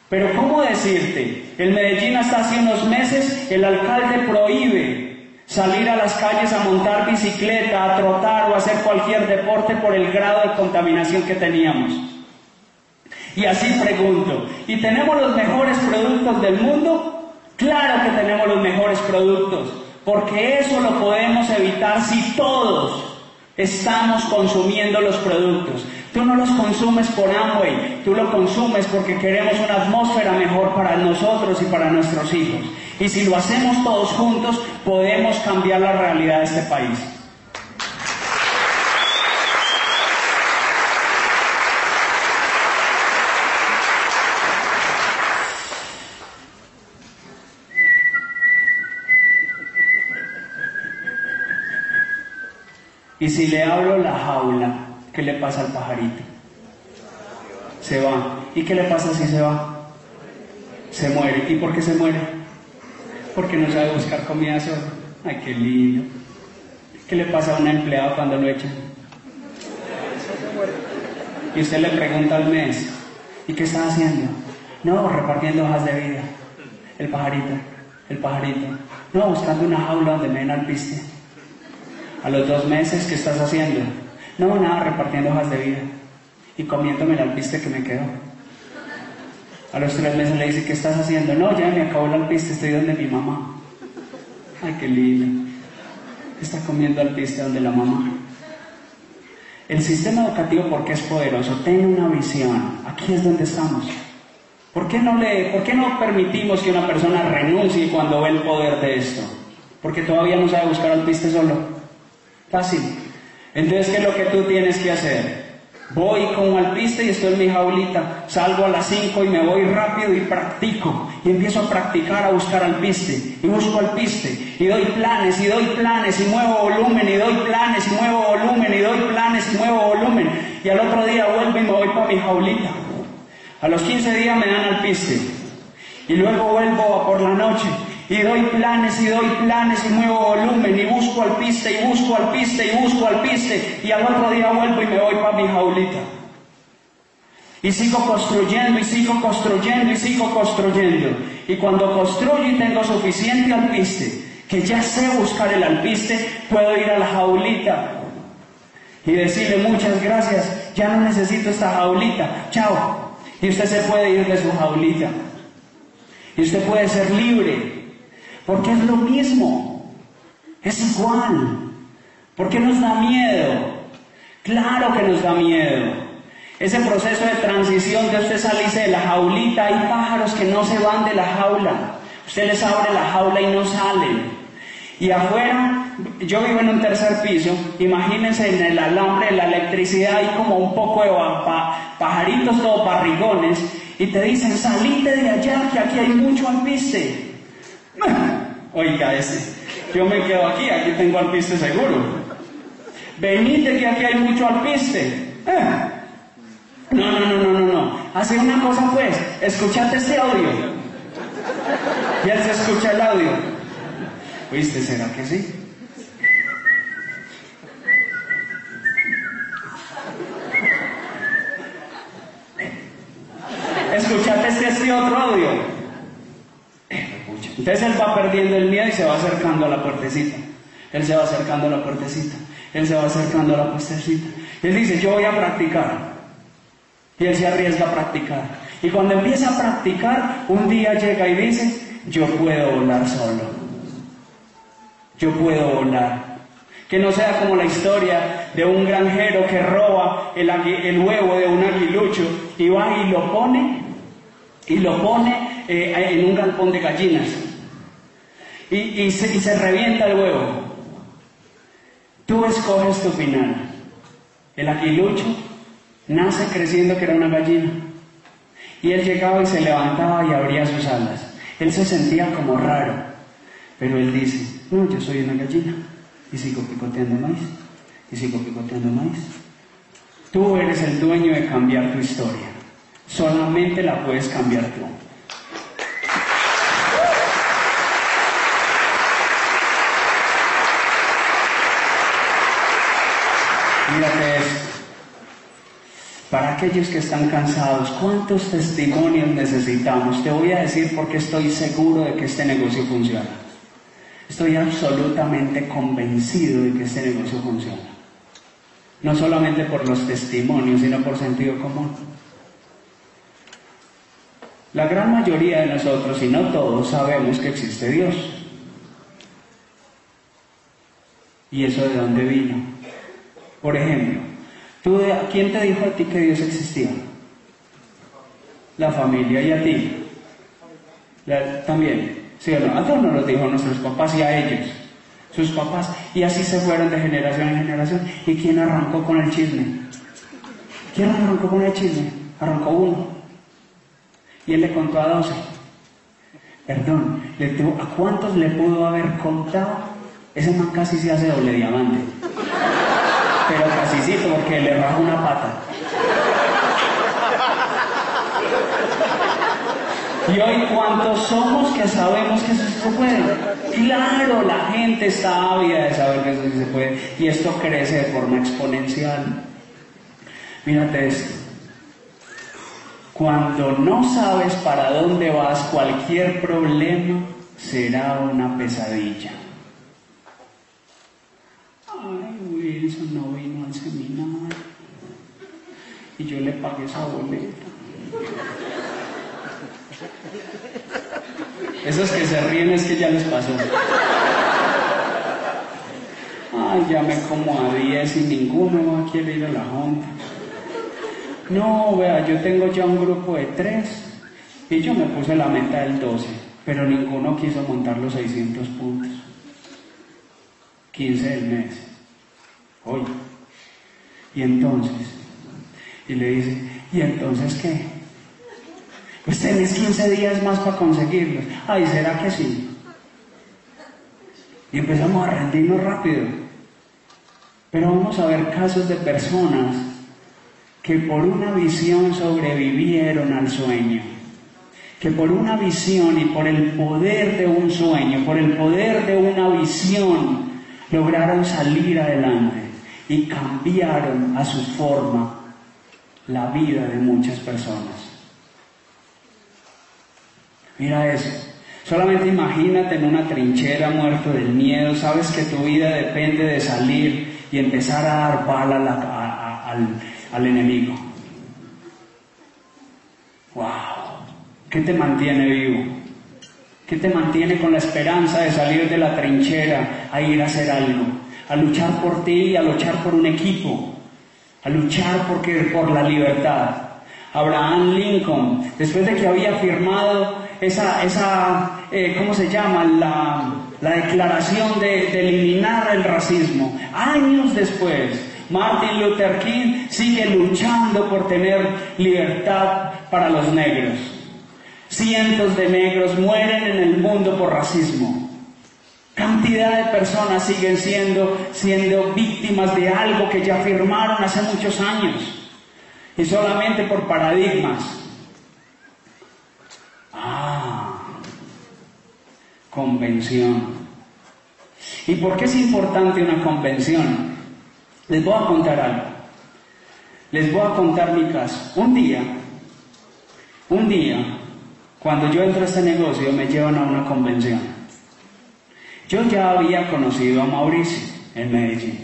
Pero ¿cómo decirte? En Medellín hasta hace unos meses el alcalde prohíbe salir a las calles a montar bicicleta, a trotar o a hacer cualquier deporte por el grado de contaminación que teníamos. Y así pregunto, ¿y tenemos los mejores productos del mundo? Claro que tenemos los mejores productos, porque eso lo podemos evitar si todos estamos consumiendo los productos. Tú no los consumes por Amway, tú lo consumes porque queremos una atmósfera mejor para nosotros y para nuestros hijos. Y si lo hacemos todos juntos, podemos cambiar la realidad de este país. Y si le hablo la jaula, ¿qué le pasa al pajarito? Se va. ¿Y qué le pasa si se va? Se muere. ¿Y por qué se muere? porque no sabe buscar comida solo. Ay, qué lindo. ¿Qué le pasa a un empleado cuando lo echan? Y usted le pregunta al mes, ¿y qué está haciendo? No, repartiendo hojas de vida. El pajarito, el pajarito. No, buscando una jaula donde me den al piste. A los dos meses, ¿qué estás haciendo? No, nada, repartiendo hojas de vida. Y comiéndome el alpiste que me quedó. A los tres meses le dice, ¿qué estás haciendo? No, ya me acabó el alpiste, estoy donde mi mamá. Ay, qué lindo. Está comiendo alpiste donde la mamá. El sistema educativo, porque es poderoso, tiene una visión. Aquí es donde estamos. ¿Por qué, no le, ¿Por qué no permitimos que una persona renuncie cuando ve el poder de esto? Porque todavía no sabe buscar alpiste solo. Fácil. Entonces, ¿qué es lo que tú tienes que hacer? Voy como alpiste y estoy en mi jaulita. Salgo a las 5 y me voy rápido y practico. Y empiezo a practicar a buscar alpiste. Y busco alpiste. Y doy planes y doy planes y muevo volumen y doy planes y muevo volumen y doy planes y muevo volumen. Y al otro día vuelvo y me voy para mi jaulita. A los 15 días me dan alpiste. Y luego vuelvo por la noche y doy planes y doy planes y muevo volumen y busco al piste y busco al piste y busco al piste y al otro día vuelvo y me voy para mi jaulita. Y sigo construyendo y sigo construyendo y sigo construyendo. Y cuando construyo y tengo suficiente alpiste, que ya sé buscar el alpiste, puedo ir a la jaulita y decirle muchas gracias, ya no necesito esta jaulita, chao. Y usted se puede ir de su jaulita. Y usted puede ser libre porque es lo mismo, es igual. ¿Por qué nos da miedo? Claro que nos da miedo. Ese proceso de transición de usted salirse de la jaulita, hay pájaros que no se van de la jaula. Usted les abre la jaula y no salen. Y afuera, yo vivo en un tercer piso, imagínense en el alambre de la electricidad hay como un poco de pajaritos todos barrigones y te dicen, salite de allá que aquí hay mucho alpiste. Oiga ese, yo me quedo aquí, aquí tengo alpiste seguro. Venite que aquí hay mucho alpiste. Eh. No, no, no, no, no, no. Hace una cosa pues, escuchate este audio. Y él se escucha el audio. ¿Viste? ¿Será que sí? Escuchate este, este otro audio. Entonces él va perdiendo el miedo y se va acercando a la puertecita. Él se va acercando a la puertecita. Él se va acercando a la puertecita. Él dice, yo voy a practicar. Y él se arriesga a practicar. Y cuando empieza a practicar, un día llega y dice, yo puedo volar solo. Yo puedo volar. Que no sea como la historia de un granjero que roba el, el huevo de un aguilucho y va y lo pone, y lo pone eh, en un galpón de gallinas y, se, revienta el huevo. Tú escoges tu final. El aguilucho nace creciendo que era una gallina. Y él llegaba y se levantaba y abría sus alas. Él se sentía como raro, pero él dice, no, yo soy una gallina. Y sigo picoteando maíz, y sigo picoteando maíz. Tú eres el dueño de cambiar tu historia. Solamente la puedes cambiar tú. Mírate esto. Para aquellos que están cansados, ¿cuántos testimonios necesitamos? Te voy a decir porque estoy seguro de que este negocio funciona. Estoy absolutamente convencido de que este negocio funciona. No solamente por los testimonios, sino por sentido común. La gran mayoría de nosotros, y no todos, sabemos que existe Dios. ¿Y eso de dónde vino? Por ejemplo, ¿tú, ¿quién te dijo a ti que Dios existía? La familia y a ti. también. ¿Sí o no? A todos nos lo dijo a nuestros papás y a ellos. Sus papás. Y así se fueron de generación en generación. ¿Y quién arrancó con el chisme? ¿Quién arrancó con el chisme? Arrancó uno. Y él le contó a doce. Perdón, ¿a cuántos le pudo haber contado? Ese man casi se hace doble diamante pero casi porque le baja una pata. Y hoy, ¿cuántos somos que sabemos que eso se puede? Claro, la gente está ávida de saber que eso sí se puede. Y esto crece de forma exponencial. Mírate esto. Cuando no sabes para dónde vas, cualquier problema será una pesadilla. Wilson no vino al seminario y yo le pagué esa boleta. Esos que se ríen es que ya les pasó. Ay, me como a 10 y ninguno va a querer ir a la junta. No, vea, yo tengo ya un grupo de 3 y yo me puse la meta del 12, pero ninguno quiso montar los 600 puntos. 15 del mes. Oye, y entonces, y le dice, ¿y entonces qué? Pues tenés 15 días más para conseguirlos. Ay, ¿será que sí? Y empezamos a rendirnos rápido. Pero vamos a ver casos de personas que por una visión sobrevivieron al sueño. Que por una visión y por el poder de un sueño, por el poder de una visión, lograron salir adelante y cambiaron a su forma la vida de muchas personas. Mira eso. Solamente imagínate en una trinchera muerto del miedo, sabes que tu vida depende de salir y empezar a dar bala al, al enemigo. ¡Wow! ¿Qué te mantiene vivo? ¿Qué te mantiene con la esperanza de salir de la trinchera a ir a hacer algo? A luchar por ti, a luchar por un equipo, a luchar por la libertad. Abraham Lincoln, después de que había firmado esa, esa eh, ¿cómo se llama? La, la declaración de, de eliminar el racismo, años después, Martin Luther King sigue luchando por tener libertad para los negros. Cientos de negros mueren en el mundo por racismo. Cantidad de personas siguen siendo, siendo víctimas de algo que ya firmaron hace muchos años. Y solamente por paradigmas. Ah, convención. ¿Y por qué es importante una convención? Les voy a contar algo. Les voy a contar mi caso. Un día, un día, cuando yo entro a este negocio, me llevan a una convención. Yo ya había conocido a Mauricio en Medellín.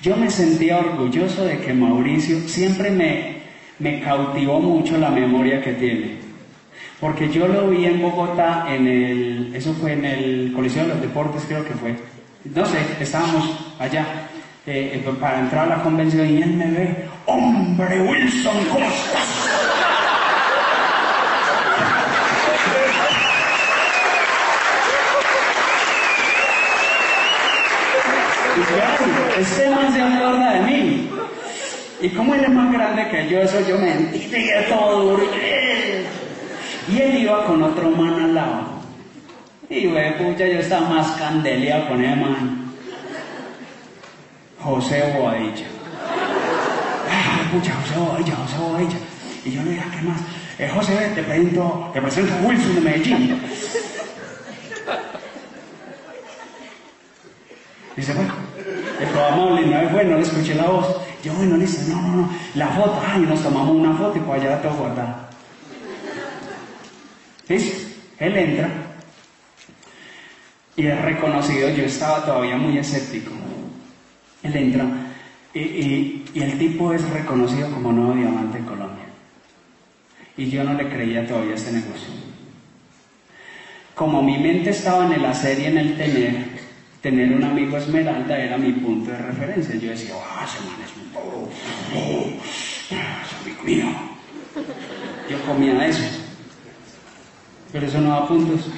Yo me sentía orgulloso de que Mauricio siempre me, me cautivó mucho la memoria que tiene. Porque yo lo vi en Bogotá, en el, eso fue en el Coliseo de los Deportes, creo que fue. No sé, estábamos allá eh, eh, para entrar a la convención y él me ve, hombre Wilson, ¿cómo estás? Este man se acuerda de mí. Y como él es más grande que yo, eso yo me de todo duro. Y él iba con otro man al lado. Y güey, pucha, yo estaba más candeleado con ese man. José Boadilla. Ah, pucha, José Boadilla, José Boadilla. Y yo le dije, ¿qué más? Eh, José, te presento, te presento a Wilson de Medellín. Dice, bueno, el no es bueno, escuché la voz. Yo, bueno, dice, no, no, no, la foto, ay, nos tomamos una foto y pues allá la tengo guardada. ¿Listo? Él entra y es reconocido, yo estaba todavía muy escéptico. Él entra y, el tipo es reconocido como nuevo diamante en Colombia. Y yo no le creía todavía este negocio. Como mi mente estaba en el hacer y en el tener, tener un amigo esmeralda era mi punto de referencia. Yo decía, ah, ese man es un oh, oh, es amigo mío. Yo comía eso. Pero eso no da puntos.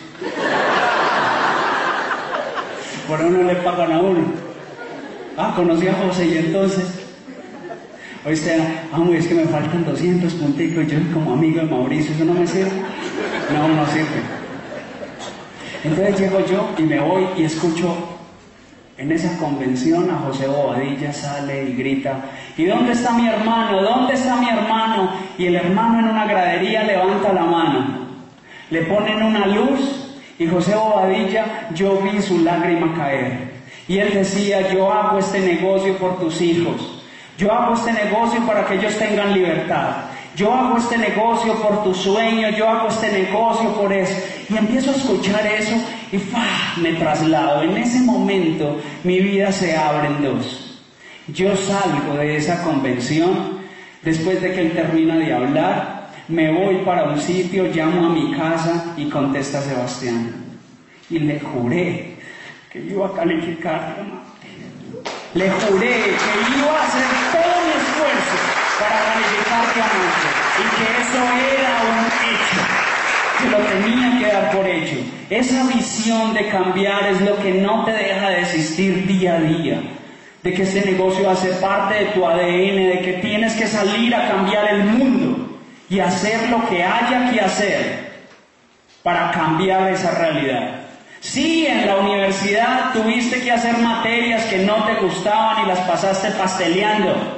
Por uno le pagan a uno. Ah, conocí a José y entonces. Oíste, ah, es que me faltan 200 punticos. Yo como amigo de Mauricio, ¿eso no me sirve? No, no sirve. Entonces llego yo y me voy y escucho en esa convención a José Bobadilla sale y grita, ¿y dónde está mi hermano? ¿Dónde está mi hermano? Y el hermano en una gradería levanta la mano. Le ponen una luz y José Bobadilla, yo vi su lágrima caer. Y él decía, yo hago este negocio por tus hijos. Yo hago este negocio para que ellos tengan libertad. Yo hago este negocio por tu sueño, yo hago este negocio por eso. Y empiezo a escuchar eso y me traslado. En ese momento mi vida se abre en dos. Yo salgo de esa convención después de que él termina de hablar, me voy para un sitio, llamo a mi casa y contesta Sebastián. Y le juré que iba a calificar Le juré que iba a hacer todo mi esfuerzo para calificar diamante y que eso era un hecho, que lo tenía que dar por hecho. Esa visión de cambiar es lo que no te deja de existir día a día, de que ese negocio hace parte de tu ADN, de que tienes que salir a cambiar el mundo y hacer lo que haya que hacer para cambiar esa realidad. Si en la universidad tuviste que hacer materias que no te gustaban y las pasaste pasteleando,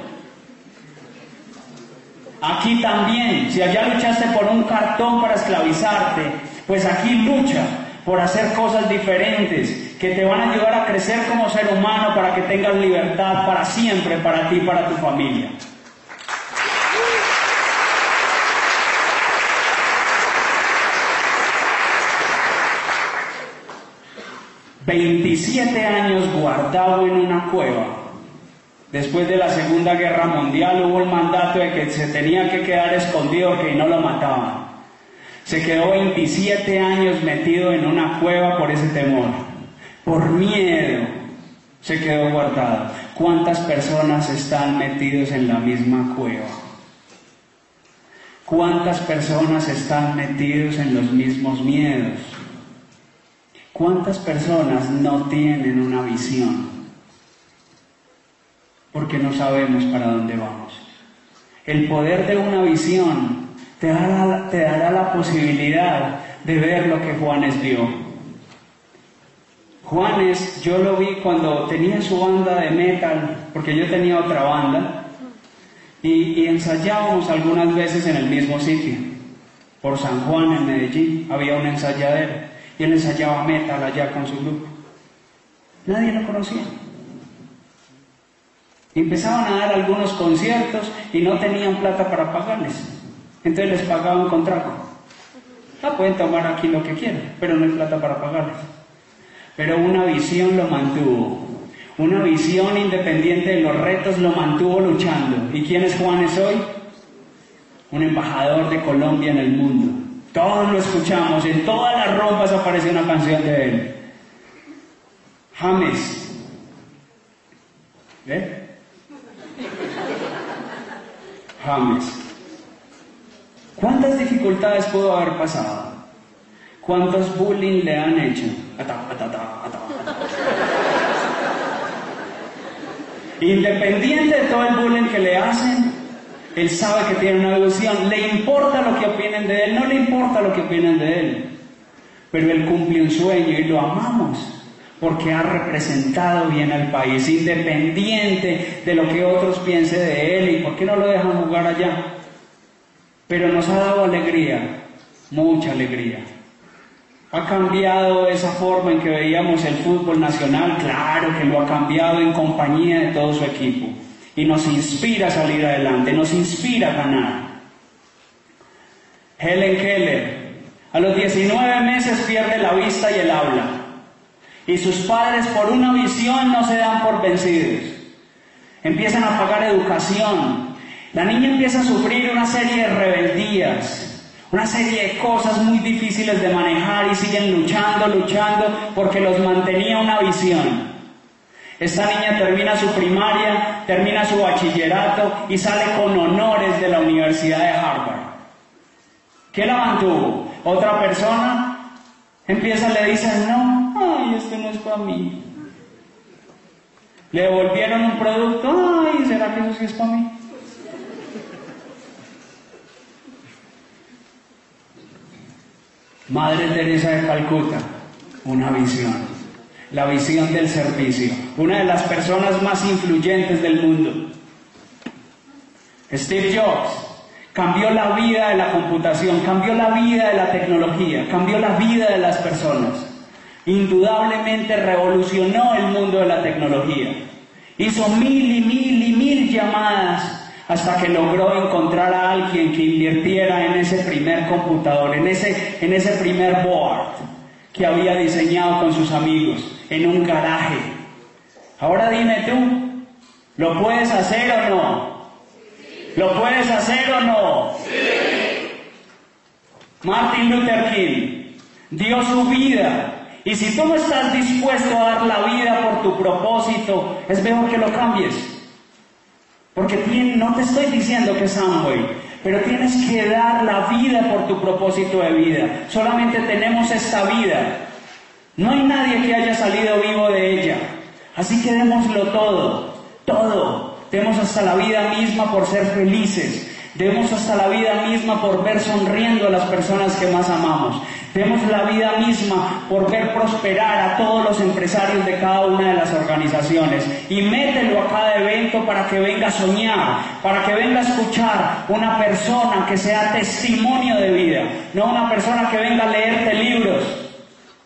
Aquí también, si allá luchaste por un cartón para esclavizarte, pues aquí lucha por hacer cosas diferentes que te van a ayudar a crecer como ser humano para que tengas libertad para siempre, para ti y para tu familia. Veintisiete años guardado en una cueva Después de la Segunda Guerra Mundial hubo el mandato de que se tenía que quedar escondido, que no lo mataban. Se quedó 27 años metido en una cueva por ese temor. Por miedo se quedó guardado. ¿Cuántas personas están metidos en la misma cueva? ¿Cuántas personas están metidos en los mismos miedos? ¿Cuántas personas no tienen una visión? Porque no sabemos para dónde vamos. El poder de una visión te dará, la posibilidad de ver lo que Juanes vio. Juanes, yo lo vi cuando tenía su banda de metal, porque yo tenía otra banda, y ensayábamos algunas veces en el mismo sitio. Por San Juan, en Medellín, había un ensayadero, y él ensayaba metal allá con su grupo. Nadie lo conocía. Empezaban a dar algunos conciertos y no tenían plata para pagarles. Entonces les pagaban con trago. Ah, pueden tomar aquí lo que quieran, pero no hay plata para pagarles. Pero una visión lo mantuvo. Una visión independiente de los retos lo mantuvo luchando. ¿Y quién es Juanes hoy? Un embajador de Colombia en el mundo. Todos lo escuchamos, en todas las rompas aparece una canción de él. James. ¿Ve? James. ¿Cuántas dificultades pudo haber pasado? ¿Cuántos bullying le han hecho? Independiente de todo el bullying que le hacen, Él sabe que tiene una visión. Le importa lo que opinen de Él, no le importa lo que opinen de Él. Pero Él cumple un sueño y lo amamos porque ha representado bien al país, independiente de lo que otros piensen de Él y por qué no lo dejan jugar allá. Pero nos ha dado alegría, mucha alegría. ¿Ha cambiado esa forma en que veíamos el fútbol nacional? Claro que lo ha cambiado en compañía de todo su equipo. Y nos inspira a salir adelante, nos inspira a ganar. Helen Keller, a los 19 meses pierde la vista y el habla. Y sus padres por una visión no se dan por vencidos. Empiezan a pagar educación. La niña empieza a sufrir una serie de rebeldías, una serie de cosas muy difíciles de manejar y siguen luchando, luchando porque los mantenía una visión. Esta niña termina su primaria, termina su bachillerato y sale con honores de la Universidad de Harvard. ¿Qué la mantuvo? Otra persona empieza, le dice, no, ay, esto no es para mí. Le devolvieron un producto, ay, ¿será que eso sí es para mí? Madre Teresa de Calcuta, una visión, la visión del servicio, una de las personas más influyentes del mundo. Steve Jobs cambió la vida de la computación, cambió la vida de la tecnología, cambió la vida de las personas. Indudablemente revolucionó el mundo de la tecnología. Hizo mil y mil y mil llamadas hasta que logró encontrar a alguien que invirtiera en ese primer computador, en ese, en ese primer board que había diseñado con sus amigos, en un garaje. Ahora dime tú, ¿lo puedes hacer o no? ¿Lo puedes hacer o no? Martin Luther King dio su vida y si tú no estás dispuesto a dar la vida por tu propósito, es mejor que lo cambies. Porque no te estoy diciendo que es Amway, pero tienes que dar la vida por tu propósito de vida. Solamente tenemos esta vida. No hay nadie que haya salido vivo de ella. Así que démoslo todo, todo. Demos hasta la vida misma por ser felices. Demos hasta la vida misma por ver sonriendo a las personas que más amamos. Demos la vida misma por ver prosperar a todos los empresarios de cada una de las organizaciones. Y mételo a cada evento para que venga a soñar, para que venga a escuchar una persona que sea testimonio de vida, no una persona que venga a leerte libros,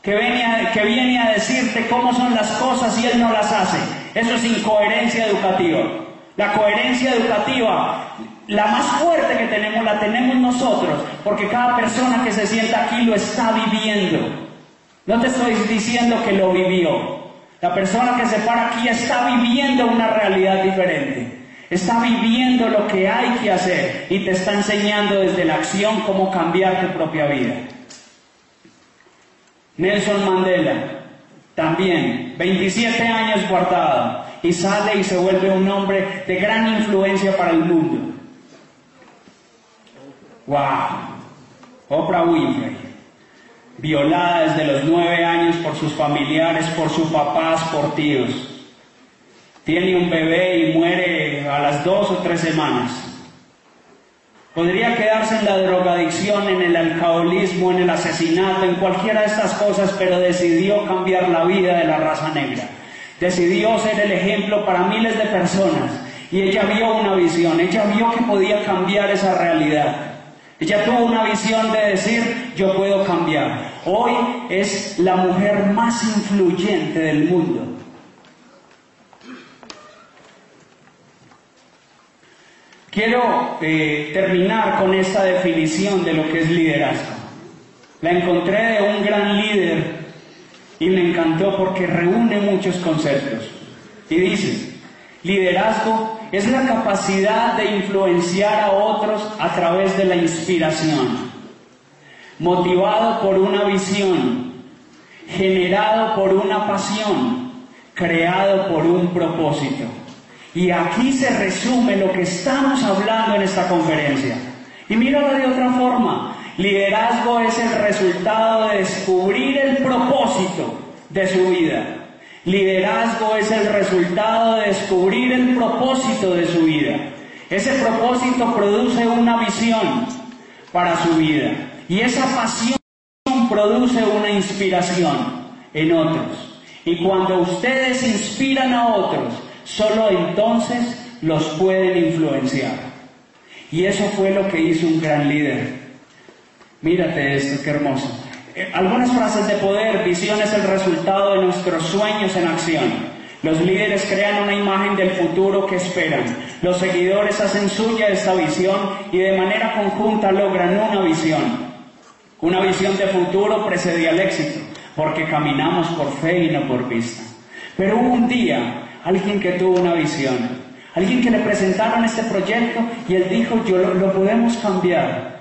que viene, a, que viene a decirte cómo son las cosas y él no las hace. Eso es incoherencia educativa. La coherencia educativa la más fuerte que tenemos la tenemos nosotros, porque cada persona que se sienta aquí lo está viviendo. No te estoy diciendo que lo vivió. La persona que se para aquí está viviendo una realidad diferente. Está viviendo lo que hay que hacer y te está enseñando desde la acción cómo cambiar tu propia vida. Nelson Mandela, también, 27 años guardado, y sale y se vuelve un hombre de gran influencia para el mundo. ¡Wow! Oprah Winfrey, violada desde los nueve años por sus familiares, por sus papás, por tíos. Tiene un bebé y muere a las dos o tres semanas. Podría quedarse en la drogadicción, en el alcoholismo, en el asesinato, en cualquiera de estas cosas, pero decidió cambiar la vida de la raza negra. Decidió ser el ejemplo para miles de personas. Y ella vio una visión, ella vio que podía cambiar esa realidad. Ella tuvo una visión de decir, yo puedo cambiar. Hoy es la mujer más influyente del mundo. Quiero eh, terminar con esta definición de lo que es liderazgo. La encontré de un gran líder y me encantó porque reúne muchos conceptos. Y dice, liderazgo es la capacidad de influenciar a otros a través de la inspiración, motivado por una visión, generado por una pasión, creado por un propósito. Y aquí se resume lo que estamos hablando en esta conferencia. Y míralo de otra forma. Liderazgo es el resultado de descubrir el propósito de su vida Liderazgo es el resultado de descubrir el propósito de su vida. Ese propósito produce una visión para su vida. Y esa pasión produce una inspiración en otros. Y cuando ustedes inspiran a otros, solo entonces los pueden influenciar. Y eso fue lo que hizo un gran líder. Mírate esto, qué hermoso. Algunas frases de poder, visión es el resultado de nuestros sueños en acción. Los líderes crean una imagen del futuro que esperan. Los seguidores hacen suya esta visión y de manera conjunta logran una visión. Una visión de futuro precedía al éxito, porque caminamos por fe y no por vista. Pero hubo un día alguien que tuvo una visión, alguien que le presentaron este proyecto y él dijo, yo lo podemos cambiar.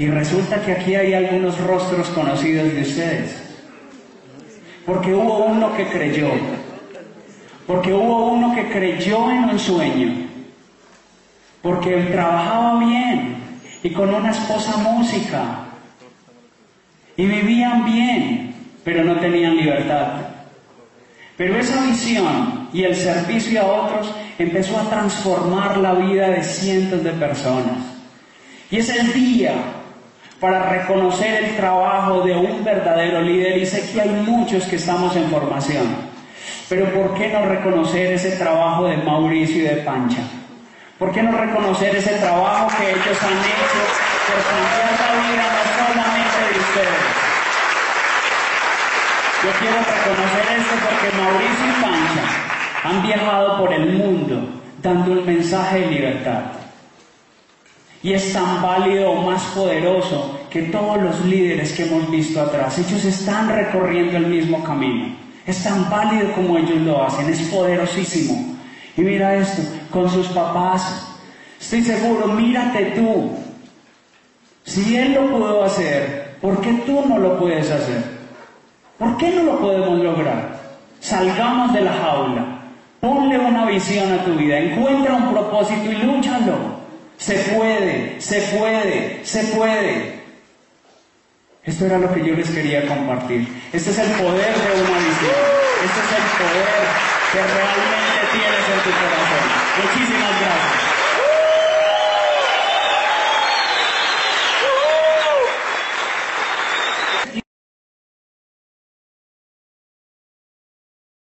Y resulta que aquí hay algunos rostros conocidos de ustedes. Porque hubo uno que creyó. Porque hubo uno que creyó en un sueño. Porque él trabajaba bien y con una esposa música. Y vivían bien, pero no tenían libertad. Pero esa visión y el servicio a otros empezó a transformar la vida de cientos de personas. Y es el día para reconocer el trabajo de un verdadero líder. Y sé que hay muchos que estamos en formación. Pero ¿por qué no reconocer ese trabajo de Mauricio y de Pancha? ¿Por qué no reconocer ese trabajo que ellos han hecho por cambiar la vida no solamente de ustedes? Yo quiero reconocer esto porque Mauricio y Pancha han viajado por el mundo dando un mensaje de libertad. Y es tan válido o más poderoso que todos los líderes que hemos visto atrás. Ellos están recorriendo el mismo camino. Es tan válido como ellos lo hacen. Es poderosísimo. Y mira esto, con sus papás. Estoy seguro, mírate tú. Si él lo pudo hacer, ¿por qué tú no lo puedes hacer? ¿Por qué no lo podemos lograr? Salgamos de la jaula. Ponle una visión a tu vida. Encuentra un propósito y lúchalo. Se puede, se puede, se puede. Esto era lo que yo les quería compartir. Este es el poder de una visión. Este es el poder que realmente tienes en tu corazón. Muchísimas gracias.